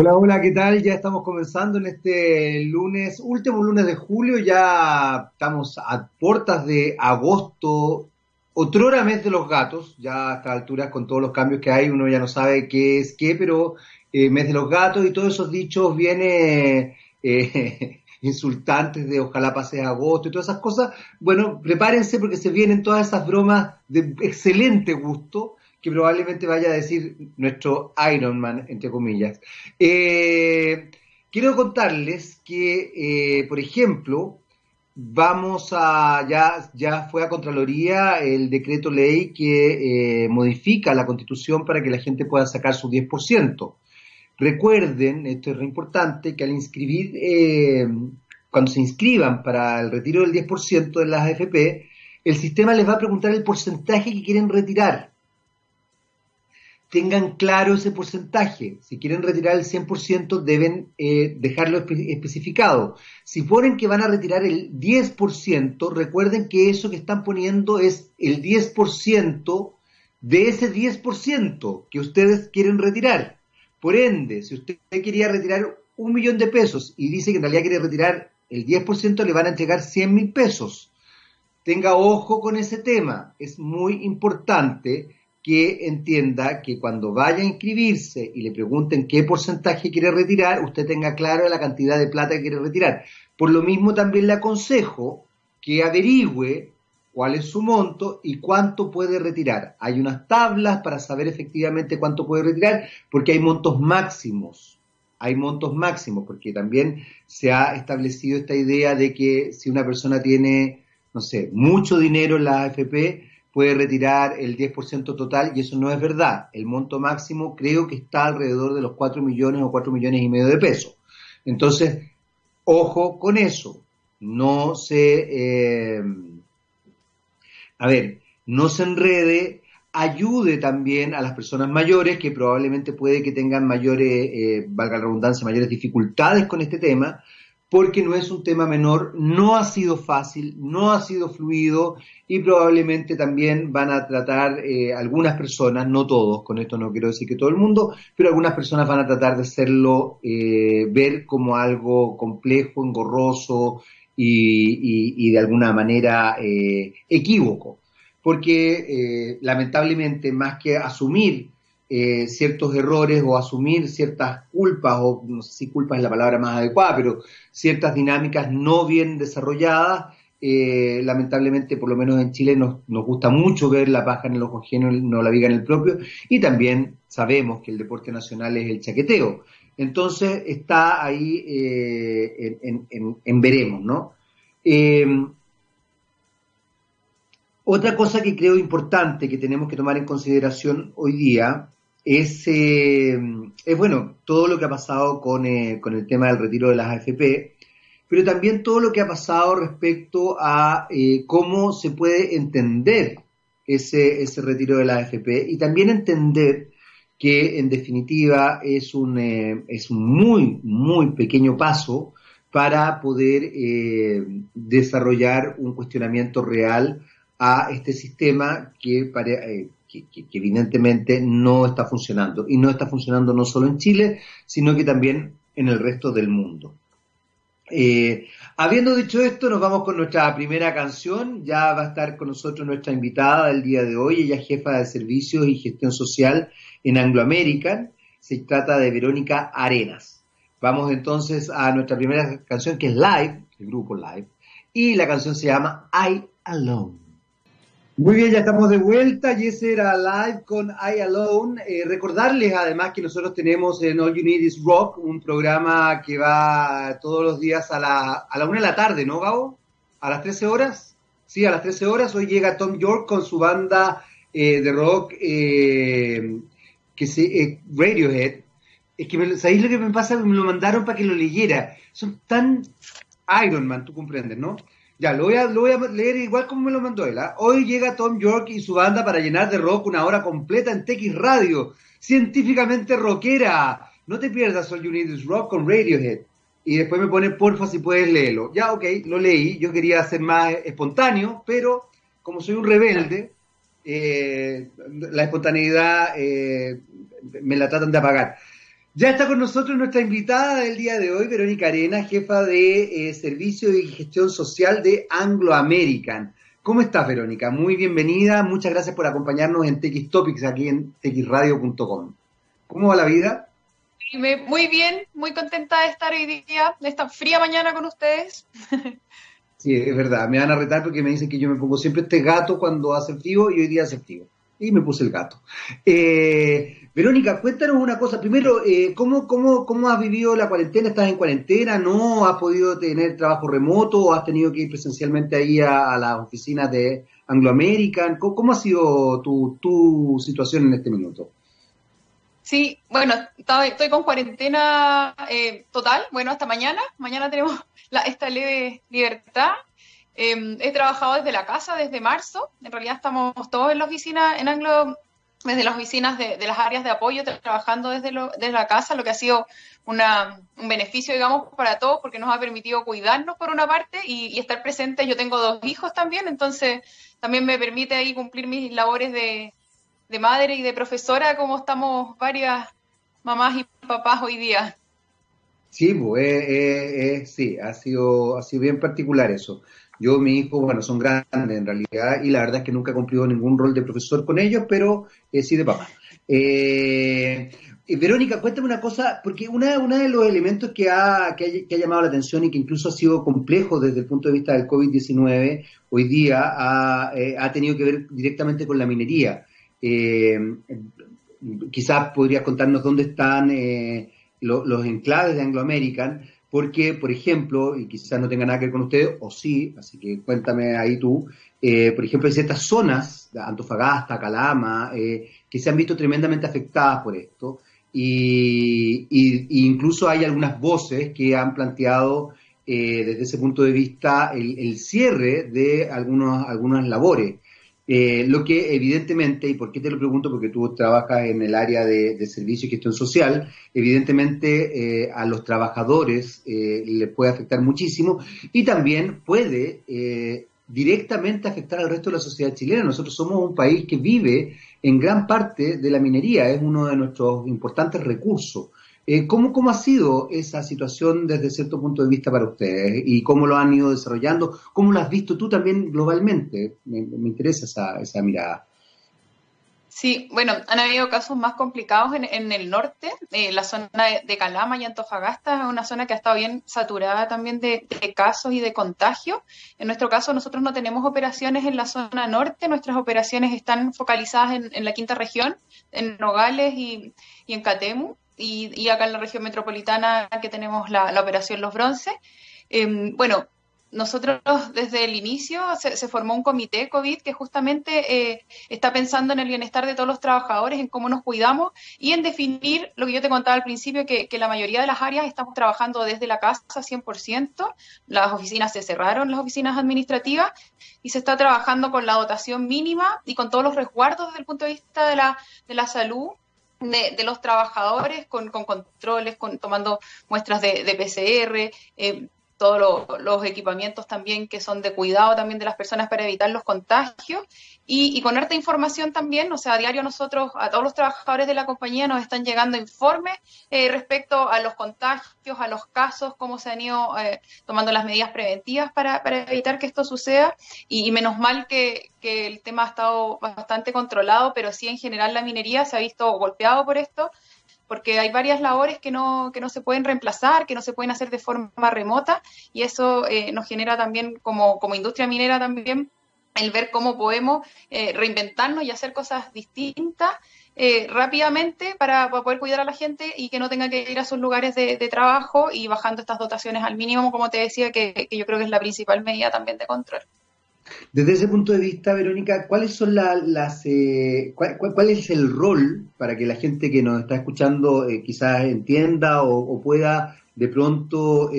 Hola, hola, ¿qué tal? Ya estamos comenzando en este lunes, último lunes de julio, ya estamos a puertas de agosto, otrora mes de los gatos, ya a esta altura con todos los cambios que hay, uno ya no sabe qué es qué, pero eh, mes de los gatos y todos esos dichos viene eh, insultantes de ojalá pase agosto y todas esas cosas, bueno, prepárense porque se vienen todas esas bromas de excelente gusto que probablemente vaya a decir nuestro Iron Man, entre comillas. Eh, quiero contarles que, eh, por ejemplo, vamos a, ya, ya fue a Contraloría el decreto ley que eh, modifica la constitución para que la gente pueda sacar su 10%. Recuerden, esto es re importante, que al inscribir, cuando se inscriban para el retiro del 10% de las AFP, el sistema les va a preguntar el porcentaje que quieren retirar tengan claro ese porcentaje. Si quieren retirar el 100%, deben eh, dejarlo especificado. Si ponen que van a retirar el 10%, recuerden que eso que están poniendo es el 10% de ese 10% que ustedes quieren retirar. Por ende, si usted quería retirar un millón de pesos y dice que en realidad quiere retirar el 10%, le van a entregar 100 mil pesos. Tenga ojo con ese tema. Es muy importante que entienda que cuando vaya a inscribirse y le pregunten qué porcentaje quiere retirar, usted tenga claro la cantidad de plata que quiere retirar. Por lo mismo también le aconsejo que averigüe cuál es su monto y cuánto puede retirar. Hay unas tablas para saber efectivamente cuánto puede retirar porque hay montos máximos. Hay montos máximos porque también se ha establecido esta idea de que si una persona tiene, no sé, mucho dinero en la AFP, puede retirar el 10% total y eso no es verdad. El monto máximo creo que está alrededor de los 4 millones o 4 millones y medio de pesos. Entonces, ojo con eso. No se, eh, a ver, no se enrede, ayude también a las personas mayores que probablemente puede que tengan mayores, eh, valga la redundancia, mayores dificultades con este tema, porque no es un tema menor, no ha sido fácil, no ha sido fluido y probablemente también van a tratar eh, algunas personas, no todos, con esto no quiero decir que todo el mundo, pero algunas personas van a tratar de hacerlo eh, ver como algo complejo, engorroso y, de alguna manera eh, equívoco, porque lamentablemente más que asumir eh, ciertos errores o asumir ciertas culpas, o no sé si culpa es la palabra más adecuada, pero ciertas dinámicas no bien desarrolladas. Eh, lamentablemente, por lo menos en Chile, nos, nos, gusta mucho ver la paja en el ojo ajeno, no la viga en el propio, y también sabemos que el deporte nacional es el chaqueteo. Entonces está ahí eh, en, veremos, ¿no? otra cosa que creo importante que tenemos que tomar en consideración hoy día es, eh, es bueno, todo lo que ha pasado con, eh, con, el tema del retiro de las AFP, pero también todo lo que ha pasado respecto a eh, cómo se puede entender ese, ese retiro de las AFP y también entender que en definitiva es un, es un muy, muy pequeño paso para poder desarrollar un cuestionamiento real a este sistema que, que, evidentemente no está funcionando. Y no está funcionando no solo en Chile, sino que también en el resto del mundo. Eh, habiendo dicho esto, nos vamos con nuestra primera canción. Ya va a estar con nosotros nuestra invitada del día de hoy. Ella es jefa de servicios y gestión social en Anglo American. Se trata de Verónica Arenas. Vamos entonces a nuestra primera canción que es Live, el grupo Live. Y la canción se llama I Alone. Muy bien, ya estamos de vuelta y ese era live con I Alone. Eh, recordarles además que nosotros tenemos en All You Need Is Rock un programa que va todos los días a la, a la una de la tarde, ¿no, Gabo? ¿A las 13 horas? Sí, a las 13 horas. Hoy llega Tom York con su banda eh, de rock eh, que se, Radiohead. Es que, me, ¿sabéis lo que me pasa? Me lo mandaron para que lo leyera. Son tan Iron Man, tú comprendes, ¿no? Ya, lo voy, a, lo voy a leer igual como me lo mandó él. ¿ah? Hoy llega Tom York y su banda para llenar de rock una hora completa en TX Radio. Científicamente rockera. No te pierdas All You Need Is Rock con Radiohead. Y después me pone, porfa, si puedes leerlo. Ya, ok, lo leí. Yo quería ser más espontáneo, pero como soy un rebelde, eh, la espontaneidad eh, me la tratan de apagar. Ya está con nosotros nuestra invitada del día de hoy, Verónica Arena, jefa de eh, Servicio y Gestión Social de Anglo American. ¿Cómo estás, Verónica? Muy bienvenida. Muchas gracias por acompañarnos en TX Topics aquí en txradio.com. ¿Cómo va la vida? Muy bien, muy contenta de estar hoy día, de esta fría mañana con ustedes. Sí, es verdad. Me van a retar porque me dicen que yo me pongo siempre este gato cuando hace frío y hoy día hace frío. Y me puse el gato. Eh, Verónica, cuéntanos una cosa. Primero, eh, ¿cómo, cómo, ¿cómo has vivido la cuarentena? ¿Estás en cuarentena? ¿No has podido tener trabajo remoto has tenido que ir presencialmente ahí a, las oficinas de Anglo American? ¿Cómo, ha sido tu, tu situación en este minuto? Sí, bueno, estoy con cuarentena eh, total, bueno, hasta mañana. Mañana tenemos la, esta leve libertad. Em, he trabajado desde la casa desde marzo. En realidad estamos todos en la oficina en Anglo desde las oficinas de, las áreas de apoyo, trabajando desde, desde la casa, lo que ha sido una, un beneficio, digamos, para todos, porque nos ha permitido cuidarnos por una parte y, estar presentes. Yo tengo dos hijos también, entonces también me permite ahí cumplir mis labores de, madre y de profesora, como estamos varias mamás y papás hoy día. Sí, pues, eh, eh, eh, sí, ha sido, ha sido bien particular eso. Yo, mi hijo, bueno, son grandes en realidad y la verdad es que nunca he cumplido ningún rol de profesor con ellos, pero eh, sí de papá. Eh, Verónica, cuéntame una cosa, porque uno una de los elementos que ha, que ha, llamado la atención y que incluso ha sido complejo desde el punto de vista del COVID-19 hoy día ha, eh, ha, tenido que ver directamente con la minería. quizás podrías contarnos dónde están los enclaves de Anglo American, porque, por ejemplo, y quizás no tenga nada que ver con ustedes, o sí, así que cuéntame ahí tú, eh, por ejemplo, hay ciertas zonas, Antofagasta, Calama, eh, que se han visto tremendamente afectadas por esto, y, incluso hay algunas voces que han planteado eh, desde ese punto de vista el, el cierre de algunos, algunas labores. Eh, lo que evidentemente, y por qué te lo pregunto, porque tú trabajas en el área de, servicio y gestión social, evidentemente eh, a los trabajadores eh, les puede afectar muchísimo y también puede directamente afectar al resto de la sociedad chilena. Nosotros somos un país que vive en gran parte de la minería, es uno de nuestros importantes recursos. Eh, ¿cómo, ¿Cómo ha sido esa situación desde cierto punto de vista para ustedes y cómo lo han ido desarrollando? ¿Cómo lo has visto tú también globalmente? Me, interesa esa, esa mirada. Sí, bueno, han habido casos más complicados en, el norte, eh, la zona de, Calama y Antofagasta una zona que ha estado bien saturada también de, casos y de contagio. En nuestro caso, nosotros no tenemos operaciones en la zona norte, nuestras operaciones están focalizadas en, la quinta región, en Nogales y, y en Catemu y, acá en la región metropolitana que tenemos la, operación Los Bronces. Em, bueno, nosotros desde el inicio se, formó un comité COVID que justamente eh, está pensando en el bienestar de todos los trabajadores, en cómo nos cuidamos y en definir lo que yo te contaba al principio, que, que la mayoría de las áreas estamos trabajando desde la casa 100%, las oficinas se cerraron, las oficinas administrativas, y se está trabajando con la dotación mínima y con todos los resguardos desde el punto de vista de la, de la salud de, los trabajadores con, controles, con, tomando muestras de, PCR, eh, todos los equipamientos también que son de cuidado también de las personas para evitar los contagios. Y, con harta información también, o sea, a diario nosotros, a todos los trabajadores de la compañía nos están llegando informes eh, respecto a los contagios, a los casos, cómo se han ido eh, tomando las medidas preventivas para, evitar que esto suceda. Y, menos mal que, que el tema ha estado bastante controlado, pero sí en general la minería se ha visto golpeado por esto porque hay varias labores que no, que no se pueden reemplazar, que no se pueden hacer de forma remota, y eso eh, nos genera también, como, como industria minera también, el ver cómo podemos eh, reinventarnos y hacer cosas distintas eh, rápidamente para, poder cuidar a la gente y que no tenga que ir a sus lugares de, trabajo y bajando estas dotaciones al mínimo, como te decía, que, yo creo que es la principal medida también de control. Desde ese punto de vista, Verónica, ¿cuáles son las, eh, cuál, es el rol para que la gente que nos está escuchando quizás entienda o, pueda de pronto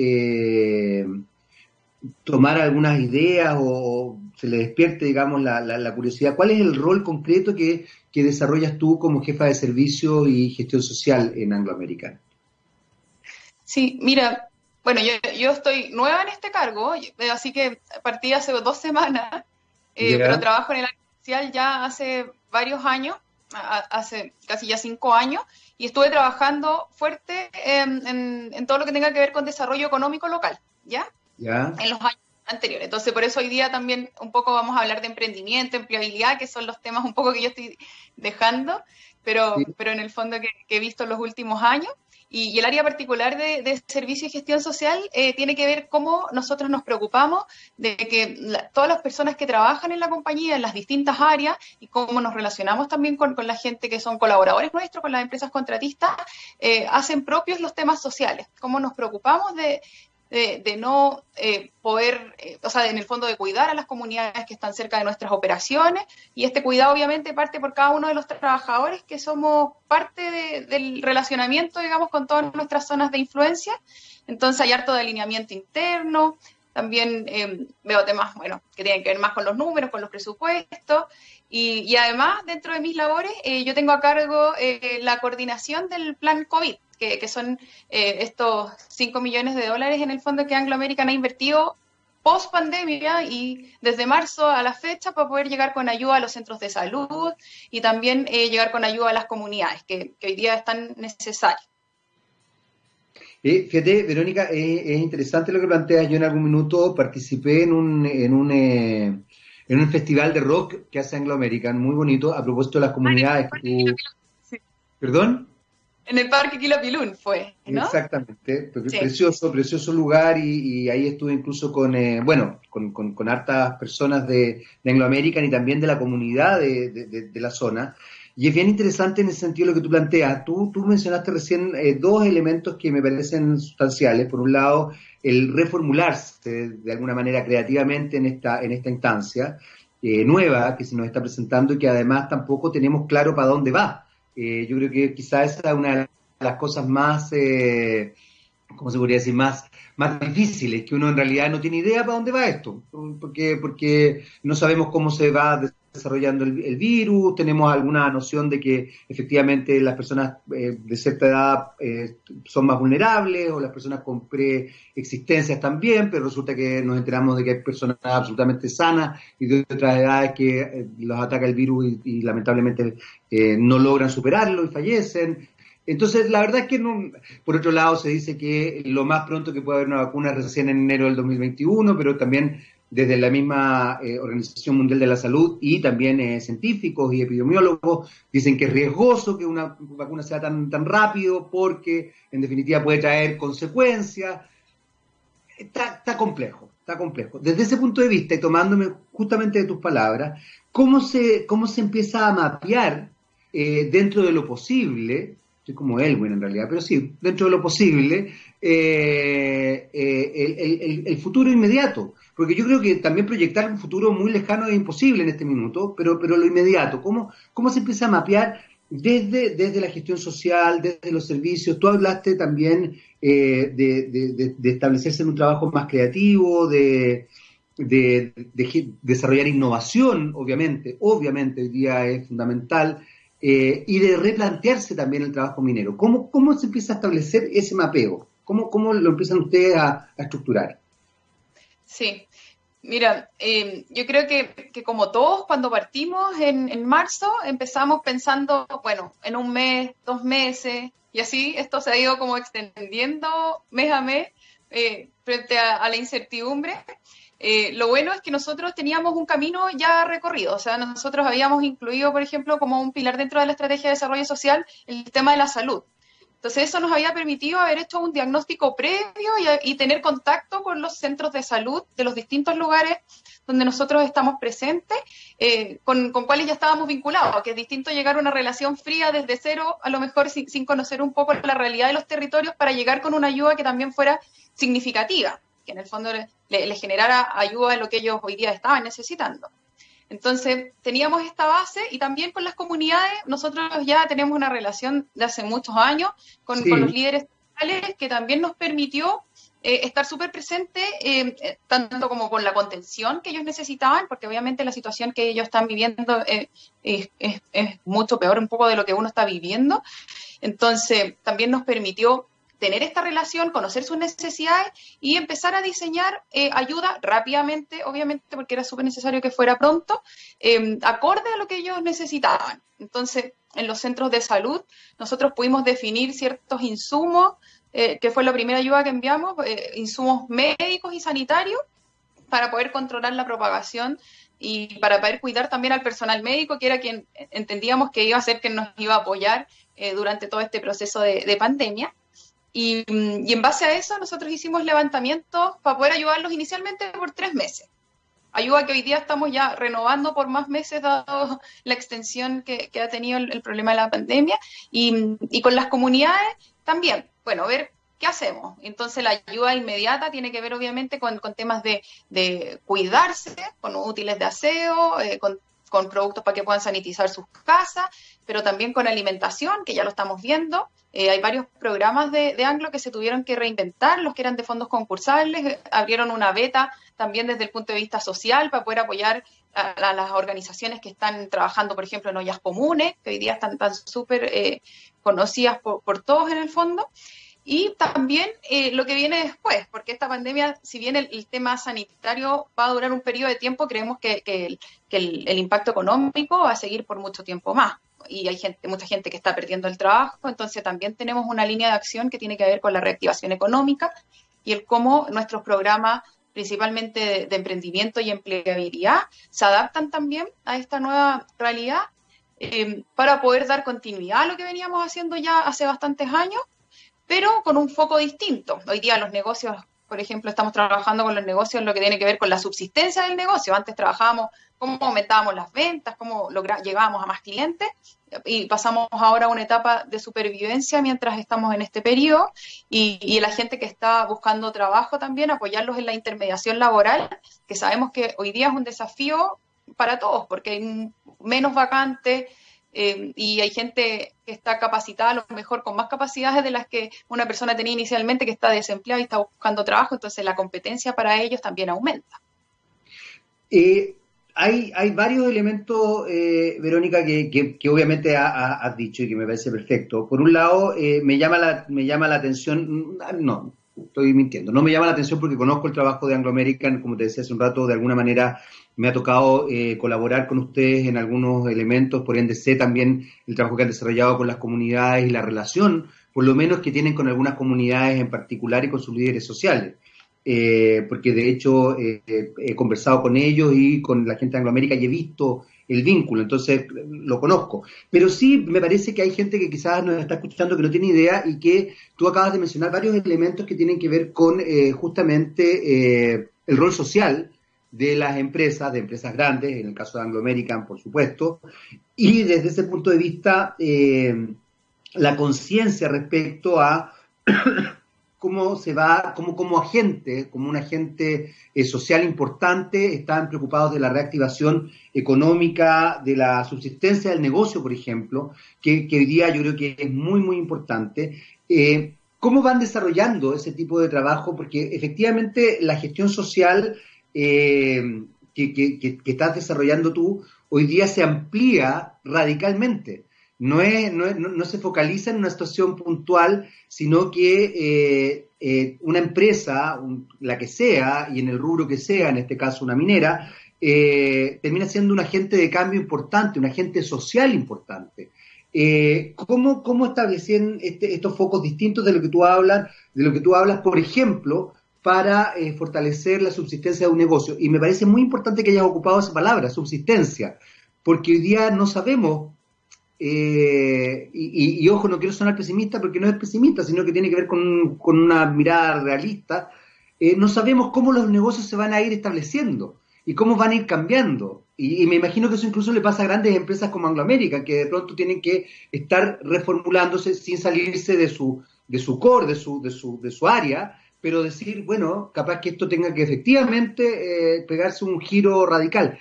tomar algunas ideas o se le despierte, digamos, la, curiosidad. ¿Cuál es el rol concreto que, desarrollas tú como jefa de servicio y gestión social en Anglo American? Sí, mira, bueno, yo, estoy nueva en este cargo, así que partí hace dos semanas, eh, pero trabajo en el área social ya hace varios años. hace casi ya cinco años y estuve trabajando fuerte en, todo lo que tenga que ver con desarrollo económico local, ¿ya? ¿Ya? En los años anteriores. Entonces, por eso hoy día también un poco vamos a hablar de emprendimiento, empleabilidad, que son los temas un poco que yo estoy dejando, pero, pero en el fondo que, he visto en los últimos años. Y, el área particular de, servicio y gestión social eh, tiene que ver cómo nosotros nos preocupamos de que todas las personas que trabajan en la compañía, en las distintas áreas, y cómo nos relacionamos también con, la gente que son colaboradores nuestros, con las empresas contratistas, eh, hacen propios los temas sociales. Cómo nos preocupamos de, de, no eh, poder, eh, o sea, en el fondo de cuidar a las comunidades que están cerca de nuestras operaciones. Y este cuidado obviamente parte por cada uno de los trabajadores que somos parte del relacionamiento, digamos, con todas nuestras zonas de influencia. Entonces hay harto de alineamiento interno, también eh, veo temas, bueno, que tienen que ver más con los números, con los presupuestos. Y, y además dentro de mis labores yo tengo a cargo la coordinación del plan COVID que, son eh, estos 5 millones de dólares en el fondo que Anglo American ha invertido post pandemia y desde marzo a la fecha para poder llegar con ayuda a los centros de salud y también eh, llegar con ayuda a las comunidades que, hoy día están necesarias. Eh, fíjate, Verónica, es interesante lo que planteas. Yo en algún minuto participé en un, en un, en un festival de rock que hace Anglo American, muy bonito, a propósito de las comunidades. ¿Perdón? En el Parque Quilapilún fue, ¿no? Exactamente, precioso, precioso lugar y, ahí estuve incluso con, eh, bueno, con, con, hartas personas de, de Anglo American y también de la comunidad de, de, la zona. Y es bien interesante en el sentido de lo que tú planteas. Tú, tú mencionaste recién eh, dos elementos que me parecen sustanciales. Por un lado, el reformularse de alguna manera creativamente en esta, en esta instancia eh, nueva que se nos está presentando y que además tampoco tenemos claro para dónde va. Eh, yo creo que quizás esa es una de las cosas más, eh, ¿cómo se podría decir? Más, más difíciles, que uno en realidad no tiene idea para dónde va esto, porque, porque no sabemos cómo se va desarrollando el, virus, tenemos alguna noción de que efectivamente las personas eh, de cierta edad eh, son más vulnerables o las personas con preexistencias también, pero resulta que nos enteramos de que hay personas absolutamente sanas y de otras edades que eh, los ataca el virus y, lamentablemente no logran superarlo y fallecen. Entonces, la verdad es que, no, por otro lado, se dice que lo más pronto que puede haber una vacuna recién en enero del 2021, pero también desde la misma eh, Organización Mundial de la Salud y también eh, científicos y epidemiólogos dicen que es riesgoso que una vacuna sea tan, tan rápido porque en definitiva puede traer consecuencias. Está, está complejo, está complejo. Desde ese punto de vista y tomándome justamente de tus palabras, ¿cómo se, cómo se empieza a mapear eh, dentro de lo posible como Elwin en realidad, pero sí, dentro de lo posible, el, el, futuro inmediato. Porque yo creo que también proyectar un futuro muy lejano es imposible en este minuto, pero, pero lo inmediato, ¿cómo, cómo se empieza a mapear desde, desde la gestión social, desde los servicios? Tú hablaste también eh, de, establecerse en un trabajo más creativo, de, de, desarrollar innovación, obviamente, obviamente hoy día es fundamental, eh, y de replantearse también el trabajo minero. ¿Cómo, cómo se empieza a establecer ese mapeo? ¿Cómo, cómo lo empiezan ustedes a, estructurar? Sí, Mira, em, yo creo que, como todos, cuando partimos en, marzo, empezamos pensando, bueno, en un mes, dos meses, y así esto se ha ido como extendiendo mes a mes eh, frente a, la incertidumbre. Eh, lo bueno es que nosotros teníamos un camino ya recorrido, o sea, nosotros habíamos incluido, por ejemplo, como un pilar dentro de la estrategia de desarrollo social el tema de la salud. Entonces eso nos había permitido haber hecho un diagnóstico previo y, tener contacto con los centros de salud de los distintos lugares donde nosotros estamos presentes, eh, con, cuáles ya estábamos vinculados, que es distinto llegar a una relación fría desde cero, a lo mejor sin, conocer un poco la realidad de los territorios, para llegar con una ayuda que también fuera significativa, que en el fondo le generara ayuda a lo que ellos hoy día estaban necesitando. Entonces, teníamos esta base y también con las comunidades, nosotros ya tenemos una relación de hace muchos años con, los líderes sociales que también nos permitió eh, estar súper presente, eh, tanto como con la contención que ellos necesitaban, porque obviamente la situación que ellos están viviendo eh, es, es, mucho peor un poco de lo que uno está viviendo. Entonces, también nos permitió tener esta relación, conocer sus necesidades y empezar a diseñar eh, ayuda rápidamente, obviamente, porque era súper necesario que fuera pronto, em, acorde a lo que ellos necesitaban. Entonces, en los centros de salud. Nosotros pudimos definir ciertos insumos, eh, que fue la primera ayuda que enviamos, eh, insumos médicos y sanitarios, para poder controlar la propagación y para poder cuidar también al personal médico, que era quien entendíamos que iba a ser quien nos iba a apoyar durante todo este proceso de, pandemia. Y, y, en base a eso nosotros hicimos levantamientos para poder ayudarlos inicialmente por tres meses. Ayuda que hoy día estamos ya renovando por más meses dado la extensión que, ha tenido el, problema de la pandemia. Y, con las comunidades también, bueno, ver qué hacemos. Entonces la ayuda inmediata tiene que ver obviamente con, temas de, cuidarse, con útiles de aseo, eh, con con productos para que puedan sanitizar sus casas, pero también con alimentación, que ya lo estamos viendo. Eh, hay varios programas de, Anglo que se tuvieron que reinventar, los que eran de fondos concursables, eh, abrieron una beta también desde el punto de vista social para poder apoyar a, las organizaciones que están trabajando, por ejemplo, en ollas comunes, que hoy día están tan súper eh, conocidas por, por todos en el fondo. Y también eh, lo que viene después, porque esta pandemia, si bien el, tema sanitario va a durar un periodo de tiempo, creemos que, el, impacto económico va a seguir por mucho tiempo más. Y hay gente, mucha gente que está perdiendo el trabajo, entonces también tenemos una línea de acción que tiene que ver con la reactivación económica y el cómo nuestros programas, principalmente de, emprendimiento y empleabilidad, se adaptan también a esta nueva realidad eh, para poder dar continuidad a lo que veníamos haciendo ya hace bastantes años pero con un foco distinto. Hoy día los negocios, por ejemplo, estamos trabajando con los negocios en lo que tiene que ver con la subsistencia del negocio. Antes trabajábamos cómo aumentábamos las ventas, cómo llegábamos a más clientes y pasamos ahora a una etapa de supervivencia mientras estamos en este periodo y, y, la gente que está buscando trabajo también, apoyarlos en la intermediación laboral, que sabemos que hoy día es un desafío para todos porque hay menos vacantes, eh, y hay gente que está capacitada, a lo mejor con más capacidades de las que una persona tenía inicialmente, que está desempleada y está buscando trabajo, entonces la competencia para ellos también aumenta. Eh, hay, hay, varios elementos, eh, Verónica, que, obviamente has dicho y que me parece perfecto. Por un lado, me, llama la, me llama la atención, no, estoy mintiendo, no me llama la atención porque conozco el trabajo de Anglo American, como te decía hace un rato, de alguna manera me ha tocado eh, colaborar con ustedes en algunos elementos, por ende sé también el trabajo que han desarrollado con las comunidades y la relación, por lo menos que tienen con algunas comunidades en particular y con sus líderes sociales. Eh, porque de hecho eh, he conversado con ellos y con la gente de Angloamérica y he visto el vínculo, entonces lo conozco. Pero sí me parece que hay gente que quizás nos está escuchando que no tiene idea y que tú acabas de mencionar varios elementos que tienen que ver con justamente el rol social de las empresas, de empresas grandes, en el caso de Anglo American, por supuesto, y desde ese punto de vista, eh, la conciencia respecto a cómo se va, cómo como agente, como un agente eh, social importante, están preocupados de la reactivación económica, de la subsistencia del negocio, por ejemplo, que, hoy día yo creo que es muy, muy importante. Eh, ¿Cómo van desarrollando ese tipo de trabajo? Porque efectivamente la gestión social eh, que, estás desarrollando tú hoy día se amplía radicalmente. No, es, no, se focaliza en una situación puntual, sino que eh, eh, una empresa, la que sea, y en el rubro que sea, en este caso una minera, termina siendo un agente de cambio importante, un agente social importante. ¿cómo, ¿Cómo establecen este, estos focos distintos de lo que tú hablas, de lo que tú hablas, por ejemplo, para eh, fortalecer la subsistencia de un negocio. Y me parece muy importante que hayas ocupado esa palabra, subsistencia, porque hoy día no sabemos, eh, y, ojo, no quiero sonar pesimista porque no es pesimista, sino que tiene que ver con, una mirada realista, eh, no sabemos cómo los negocios se van a ir estableciendo y cómo van a ir cambiando. Y, me imagino que eso incluso le pasa a grandes empresas como Anglo American, que de pronto tienen que estar reformulándose sin salirse de su, de su core, de su, de su, de su área, pero decir, bueno, capaz que esto tenga que efectivamente eh, pegarse un giro radical.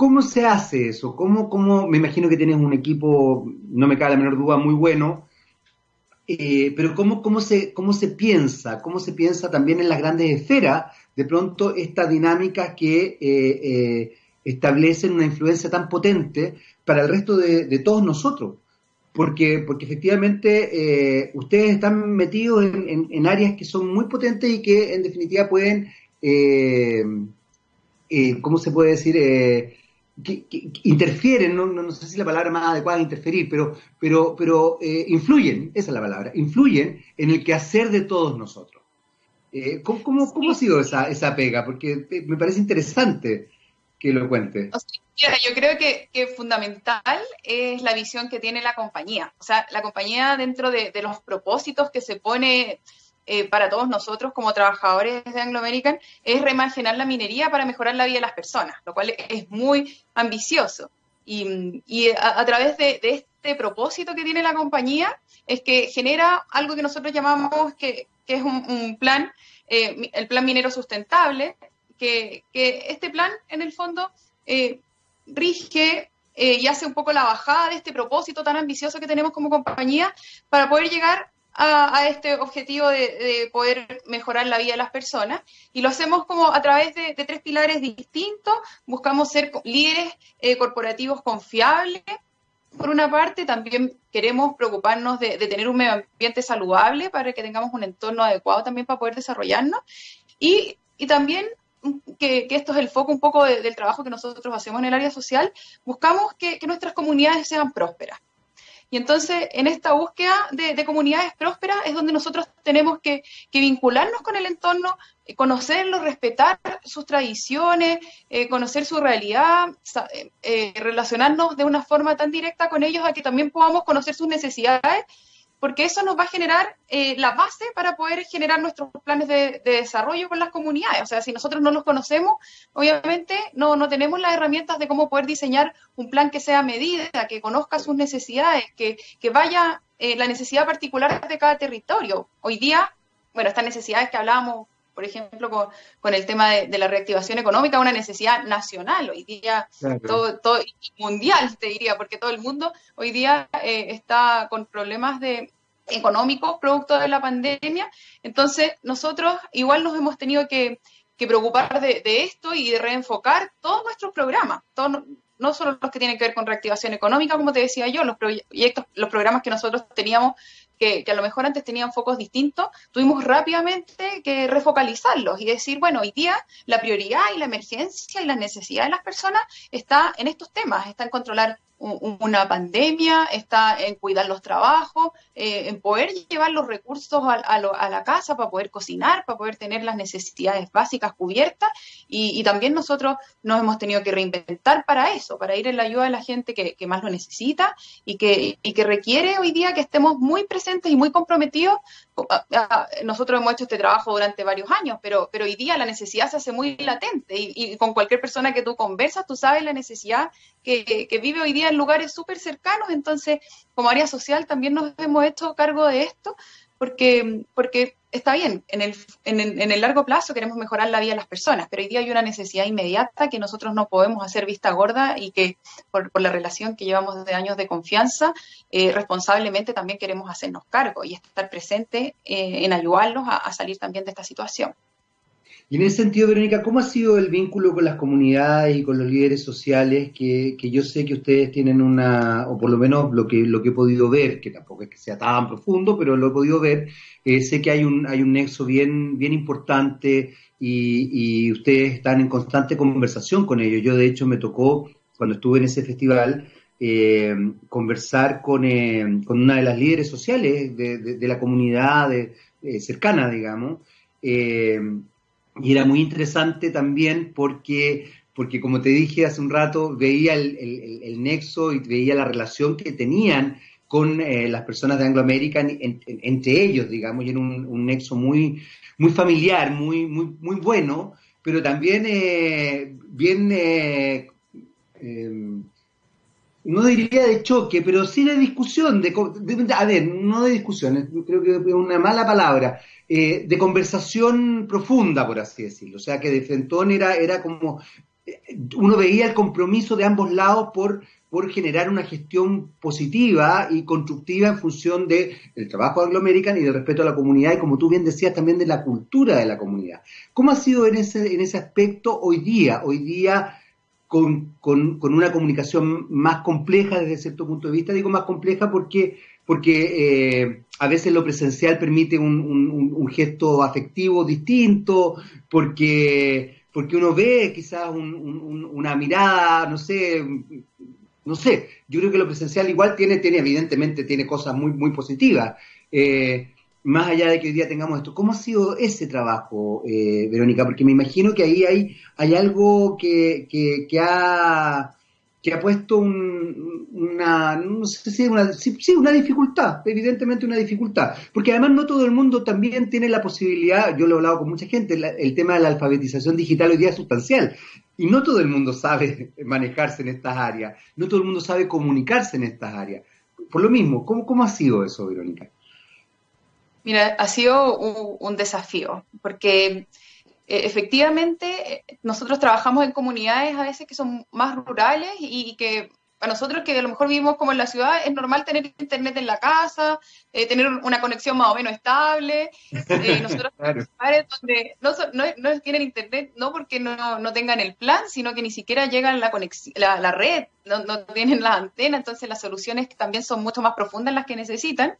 ¿Cómo se hace eso? ¿Cómo, cómo, me imagino que tienes un equipo, no me cabe la menor duda, muy bueno, eh, pero ¿cómo, cómo, se, ¿cómo se piensa? ¿Cómo se piensa también en las grandes esferas de pronto esta dinámica que eh, establecen una influencia tan potente para el resto de todos nosotros? porque, porque efectivamente eh, ustedes están metidos en, áreas que son muy potentes y que en definitiva pueden, eh, eh, ¿cómo se puede decir?, que, interfieren, no, sé si la palabra más adecuada es interferir, pero, pero, pero eh, influyen, esa es la palabra, influyen en el quehacer de todos nosotros. Eh, ¿cómo, cómo, ha sido esa, esa pega? Porque me parece interesante que lo cuente. yo creo que, que, fundamental es la visión que tiene la compañía. O sea, la compañía dentro de, de los propósitos que se pone eh, para todos nosotros como trabajadores de Anglo American es reimaginar la minería para mejorar la vida de las personas, lo cual es muy ambicioso. Y, a, través de, este propósito que tiene la compañía es que genera algo que nosotros llamamos que, es un, plan, eh, el plan minero sustentable, que, este plan en el fondo eh, rige y hace un poco la bajada de este propósito tan ambicioso que tenemos como compañía para poder llegar a, este objetivo de, poder mejorar la vida de las personas y lo hacemos como a través de, tres pilares distintos. Buscamos ser líderes eh, corporativos confiables. Por una parte, también queremos preocuparnos de, tener un medio ambiente saludable para que tengamos un entorno adecuado también para poder desarrollarnos. Y, también que, esto es el foco un poco del trabajo que nosotros hacemos en el área social, buscamos que nuestras comunidades sean prósperas. Y entonces, en esta búsqueda de, comunidades prósperas es donde nosotros tenemos que, vincularnos con el entorno, eh, conocerlo, respetar sus tradiciones, eh, conocer su realidad, eh, relacionarnos de una forma tan directa con ellos a que también podamos conocer sus necesidades porque eso nos va a generar eh, la base para poder generar nuestros planes de, desarrollo con las comunidades. O sea, si nosotros no los conocemos, obviamente no, no tenemos las herramientas de cómo poder diseñar un plan que sea medida, que conozca sus necesidades, que, vaya eh, la necesidad particular de cada territorio. Hoy día, bueno, estas necesidades que hablábamos por ejemplo, con, el tema de, la reactivación económica, una necesidad nacional, hoy día todo, todo, mundial, te diría, porque todo el mundo hoy día eh, está con problemas de económicos producto de la pandemia. Entonces, nosotros igual nos hemos tenido que, preocupar de, esto y de reenfocar todos nuestros programas, no solo los que tienen que ver con reactivación económica, como te decía yo, los proyectos, los programas que nosotros teníamos que, a lo mejor antes tenían focos distintos, tuvimos rápidamente que refocalizarlos y decir, bueno, hoy día la prioridad y la emergencia y la necesidad de las personas está en estos temas, está en controlar una pandemia, está en cuidar los trabajos, eh, en poder llevar los recursos a, la casa para poder cocinar, para poder tener las necesidades básicas cubiertas. Y, también nosotros nos hemos tenido que reinventar para eso, para ir en la ayuda de la gente que, más lo necesita y que, y que requiere hoy día que estemos muy presentes y muy comprometidos. Nosotros hemos hecho este trabajo durante varios años, pero, pero hoy día la necesidad se hace muy latente y, con cualquier persona que tú conversas, tú sabes la necesidad que, que vive hoy día en lugares súper cercanos. Entonces, como área social también nos hemos hecho cargo de esto porque, porque está bien, en el, en, el, largo plazo queremos mejorar la vida de las personas, pero hoy día hay una necesidad inmediata que nosotros no podemos hacer vista gorda y que por, la relación que llevamos de años de confianza, eh, responsablemente también queremos hacernos cargo y estar presentes eh, en ayudarlos a salir también de esta situación. Y en ese sentido, Verónica, ¿cómo ha sido el vínculo con las comunidades y con los líderes sociales que, yo sé que ustedes tienen una, o por lo menos lo que, lo que he podido ver, que tampoco es que sea tan profundo, pero lo he podido ver, eh, sé que hay un, hay un nexo bien, bien importante y, ustedes están en constante conversación con ellos. Yo, de hecho, me tocó, cuando estuve en ese festival, eh, conversar con, eh, con, una de las líderes sociales de, la comunidad cercana, digamos, y era muy interesante también porque, porque como te dije hace un rato, veía el, nexo y veía la relación que tenían con eh, las personas de Anglo American, entre ellos, digamos, y era un, nexo muy, muy familiar, muy, muy, muy bueno, pero también eh, bien, eh, em, no diría de choque, pero sí de discusión, de, a ver, no de discusión, creo que es una mala palabra, eh, de conversación profunda, por así decirlo. O sea, que de Frentón era, era como, eh, uno veía el compromiso de ambos lados por, por generar una gestión positiva y constructiva en función del el trabajo de Anglo American y del respeto a la comunidad y, como tú bien decías, también de la cultura de la comunidad. ¿Cómo ha sido en ese, en ese aspecto hoy día? Hoy día con, con, con, una comunicación más compleja desde cierto punto de vista. Digo más compleja porque porque eh, a veces lo presencial permite un, gesto afectivo distinto, porque, porque uno ve quizás una mirada, no sé, no sé, yo creo que lo presencial igual tiene, tiene evidentemente, tiene cosas muy, muy positivas. Eh, más allá de que hoy día tengamos esto, ¿cómo ha sido ese trabajo, eh, Verónica? Porque me imagino que ahí hay, algo que, ha, puesto una, no sé si una dificultad, evidentemente una dificultad, porque además no todo el mundo también tiene la posibilidad, yo lo he hablado con mucha gente, el tema de la alfabetización digital hoy día es sustancial, y no todo el mundo sabe manejarse en estas áreas, no todo el mundo sabe comunicarse en estas áreas. Por lo mismo, ¿cómo, cómo ha sido eso, Verónica? Mira, ha sido un, desafío, porque eh, efectivamente eh, nosotros trabajamos en comunidades a veces que son más rurales y, que a nosotros que a lo mejor vivimos como en la ciudad es normal tener internet en la casa, eh, tener una conexión más o menos estable. nosotros claro. donde no, no, tienen internet no porque no, no, tengan el plan, sino que ni siquiera llegan la, conexión, la, la red, no, no, tienen la antena, entonces las soluciones también son mucho más profundas las que necesitan.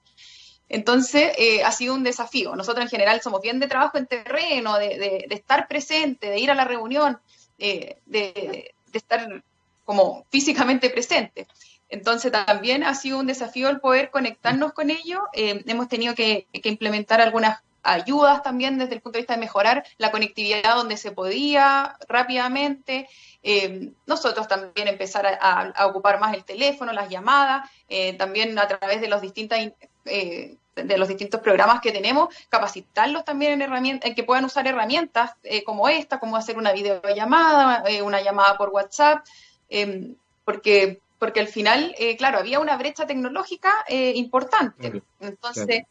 Entonces, eh, ha sido un desafío. Nosotros en general somos bien de trabajo en terreno, de, estar presente, de ir a la reunión, eh, de, estar como físicamente presente. Entonces, también ha sido un desafío el poder conectarnos con ellos. Eh, hemos tenido que, implementar algunas ayudas también desde el punto de vista de mejorar la conectividad donde se podía rápidamente. nosotros también empezar a, ocupar más el teléfono, las llamadas, también a través de los distintas eh, de los distintos programas que tenemos, capacitarlos también en herramientas, en que puedan usar herramientas eh, como esta, como hacer una videollamada, eh, una llamada por WhatsApp, porque, porque al final, claro, había una brecha tecnológica importante. Entonces,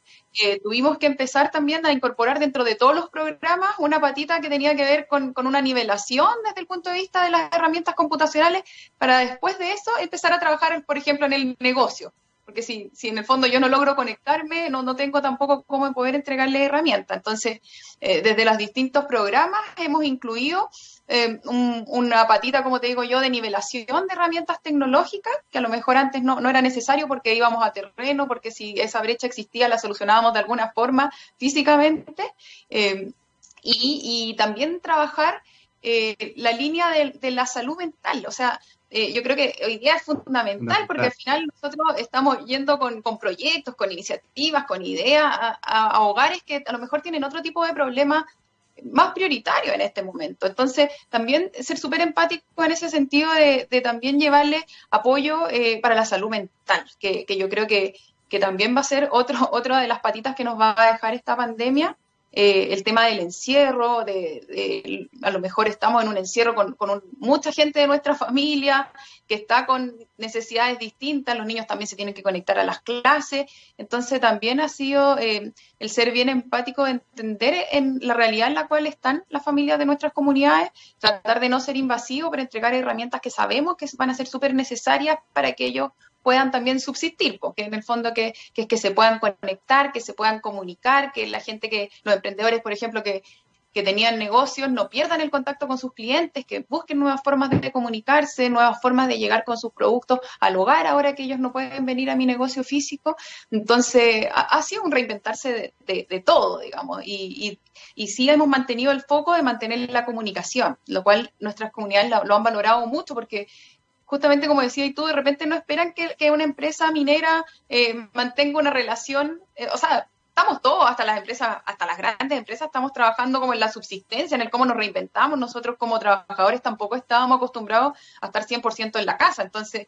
tuvimos que empezar también a incorporar dentro de todos los programas una patita que tenía que ver con, con una nivelación desde el punto de vista de las herramientas computacionales, para después de eso empezar a trabajar, por ejemplo, en el negocio porque si, si en el fondo yo no logro conectarme, no, no tengo tampoco cómo poder entregarle herramientas. Entonces, eh, desde los distintos programas hemos incluido eh, una patita, como te digo yo, de nivelación de herramientas tecnológicas, que a lo mejor antes no, no era necesario porque íbamos a terreno, porque si esa brecha existía la solucionábamos de alguna forma físicamente. Eh, y, también trabajar la línea de, la salud mental. O sea, eh, yo creo que hoy día es fundamental porque al final nosotros estamos yendo con, proyectos, con iniciativas, con ideas a, hogares que a lo mejor tienen otro tipo de problemas más prioritarios en este momento. Entonces, también ser súper empático en ese sentido de, también llevarle apoyo eh, para la salud mental, que, yo creo que, que, también va a ser otro, otra de las patitas que nos va a dejar esta pandemia eh, el tema del encierro, de, a lo mejor estamos en un encierro con, mucha gente de nuestra familia que está con necesidades distintas, los niños también se tienen que conectar a las clases, entonces también ha sido eh, el ser bien empático, entender en la realidad en la cual están las familias de nuestras comunidades, tratar de no ser invasivo, pero entregar herramientas que sabemos que van a ser súper necesarias para que ellos puedan también subsistir, porque en el fondo que, que, que se puedan conectar, que se puedan comunicar, que la gente que, los emprendedores, por ejemplo, que, que tenían negocios no pierdan el contacto con sus clientes, que busquen nuevas formas de comunicarse, nuevas formas de llegar con sus productos al hogar ahora que ellos no pueden venir a mi negocio físico. Entonces, ha, sido un reinventarse de, todo, digamos, y, y, y, sí hemos mantenido el foco de mantener la comunicación, lo cual nuestras comunidades lo han valorado mucho porque justamente como decía y tú, de repente no esperan que, una empresa minera eh, mantenga una relación, eh, o sea, estamos todos, hasta las empresas, hasta las grandes empresas, estamos trabajando como en la subsistencia, en el cómo nos reinventamos. Nosotros como trabajadores tampoco estábamos acostumbrados a estar 100% en la casa. Entonces,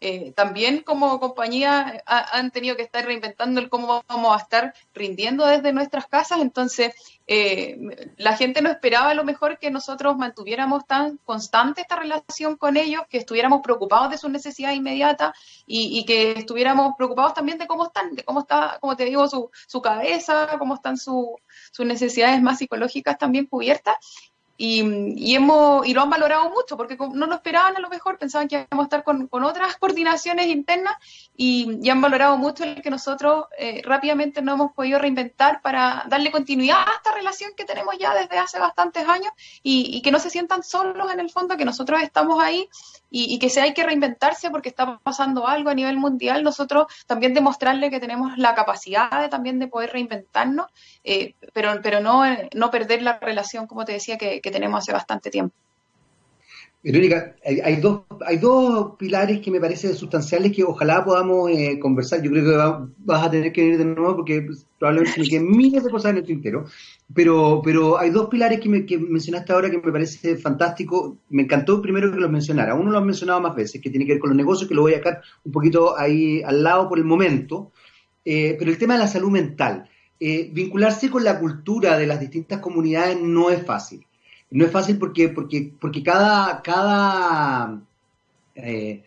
eh, también como compañía han tenido que estar reinventando el cómo vamos a estar rindiendo desde nuestras casas. Entonces, eh, la gente no esperaba a lo mejor que nosotros mantuviéramos tan constante esta relación con ellos, que estuviéramos preocupados de sus necesidades inmediatas y, que estuviéramos preocupados también de cómo están, de cómo está, como te digo, su, su cabeza, cómo están sus necesidades más psicológicas también cubiertas. Y, hemos, y lo han valorado mucho, porque no lo esperaban a lo mejor, pensaban que íbamos a estar con, otras coordinaciones internas y, han valorado mucho el que nosotros eh, rápidamente nos hemos podido reinventar para darle continuidad a esta relación que tenemos ya desde hace bastantes años y, que no se sientan solos en el fondo, que nosotros estamos ahí y, que si hay que reinventarse porque está pasando algo a nivel mundial, nosotros también demostrarle que tenemos la capacidad de, también de poder reinventarnos, eh, pero, pero no, no perder la relación, como te decía, que tenemos hace bastante tiempo. Verónica, hay, dos, pilares que me parecen sustanciales que ojalá podamos eh, conversar. Yo creo que vas a tener que venir de nuevo porque probablemente me queden miles de cosas en el tintero. Pero, hay dos pilares que, me, mencionaste ahora que me parece fantástico. Me encantó primero que los mencionara. Uno lo has mencionado más veces, que tiene que ver con los negocios, que lo voy a sacar un poquito ahí al lado por el momento. Eh, pero el tema de la salud mental. Eh, vincularse con la cultura de las distintas comunidades no es fácil no es fácil porque, porque, porque cada, cada, eh,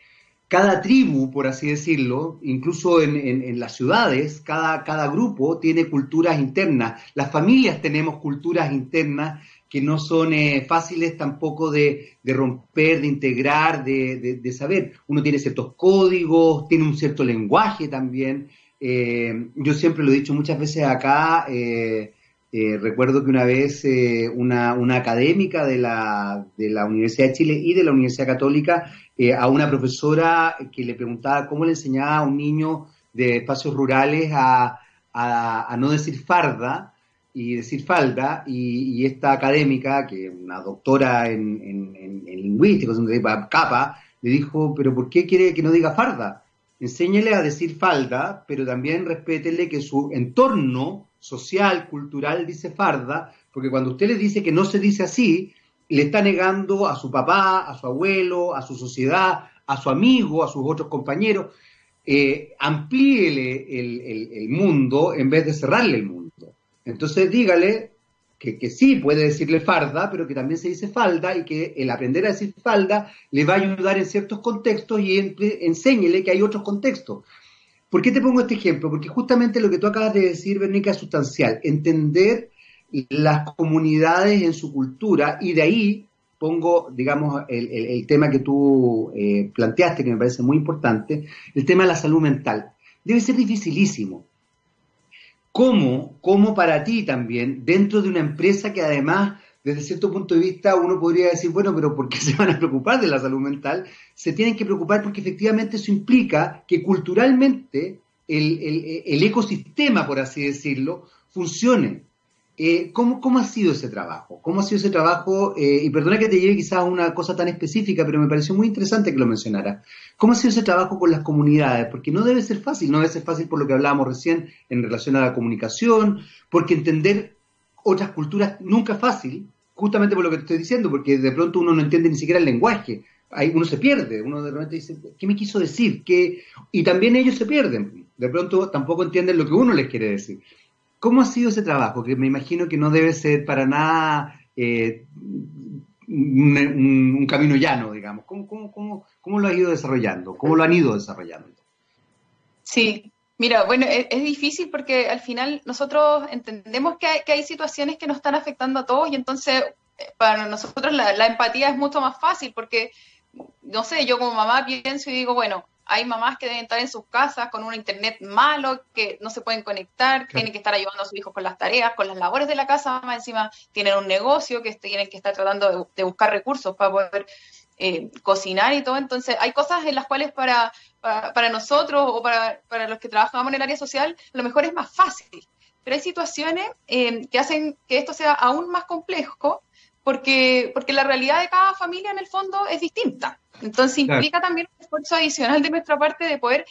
cada tribu, por así decirlo, incluso en, las ciudades, cada, cada grupo tiene culturas internas. Las familias tenemos culturas internas que no son eh, fáciles tampoco de, romper, de integrar, de, saber. Uno tiene ciertos códigos, tiene un cierto lenguaje también. Eh, yo siempre lo he dicho muchas veces acá, eh, recuerdo que una vez eh, una, académica de la, de la, Universidad de Chile y de la Universidad Católica eh, a una profesora que le preguntaba cómo le enseñaba a un niño de espacios rurales a, no decir farda y decir falda, y, esta académica, que es una doctora en, en, en, en lingüística, capa, le dijo, pero ¿por qué quiere que no diga farda? Enséñele a decir falda, pero también respétele que su entorno social, cultural, dice farda, porque cuando usted le dice que no se dice así, le está negando a su papá, a su abuelo, a su sociedad, a su amigo, a sus otros compañeros. Eh, amplíele el, mundo en vez de cerrarle el mundo. Entonces dígale que, que, sí puede decirle farda, pero que también se dice falda y que el aprender a decir falda le va a ayudar en ciertos contextos y enséñele que hay otros contextos. ¿Por qué te pongo este ejemplo? Porque justamente lo que tú acabas de decir, Bernica, es sustancial. Entender las comunidades en su cultura y de ahí pongo, digamos, el, tema que tú eh, planteaste, que me parece muy importante, el tema de la salud mental. Debe ser dificilísimo. ¿Cómo, cómo para ti también, dentro de una empresa que además desde cierto punto de vista uno podría decir, bueno, pero ¿por qué se van a preocupar de la salud mental? Se tienen que preocupar porque efectivamente eso implica que culturalmente el, ecosistema, por así decirlo, funcione. Eh, ¿cómo, ha sido ese trabajo? ¿Cómo ha sido ese trabajo? Eh, y perdona que te lleve quizás a una cosa tan específica, pero me pareció muy interesante que lo mencionara. ¿Cómo ha sido ese trabajo con las comunidades? Porque no debe ser fácil, no debe ser fácil por lo que hablábamos recién en relación a la comunicación, porque entender otras culturas nunca es fácil, justamente por lo que te estoy diciendo, porque de pronto uno no entiende ni siquiera el lenguaje, Ahí uno se pierde, uno de repente dice, ¿qué me quiso decir? ¿Qué? Y también ellos se pierden, de pronto tampoco entienden lo que uno les quiere decir. ¿Cómo ha sido ese trabajo? Que me imagino que no debe ser para nada eh, un, camino llano, digamos. ¿Cómo, cómo, cómo, lo ha ido desarrollando? ¿Cómo lo han ido desarrollando? Sí, Mira, bueno, es, difícil porque al final nosotros entendemos que hay, situaciones que nos están afectando a todos y entonces eh, para nosotros la, empatía es mucho más fácil porque, no sé, yo como mamá pienso y digo, bueno, hay mamás que deben estar en sus casas con un internet malo, que no se pueden conectar, que tienen que estar ayudando a sus hijos con las tareas, con las labores de la casa, más encima tienen un negocio que tienen que estar tratando de buscar recursos para poder eh, cocinar y todo. Entonces, hay cosas en las cuales para, para, nosotros o para, para, los que trabajamos en el área social, lo mejor es más fácil. Pero hay situaciones eh, que hacen que esto sea aún más complejo porque, porque la realidad de cada familia en el fondo es distinta. Entonces, implica también un esfuerzo adicional de nuestra parte de poder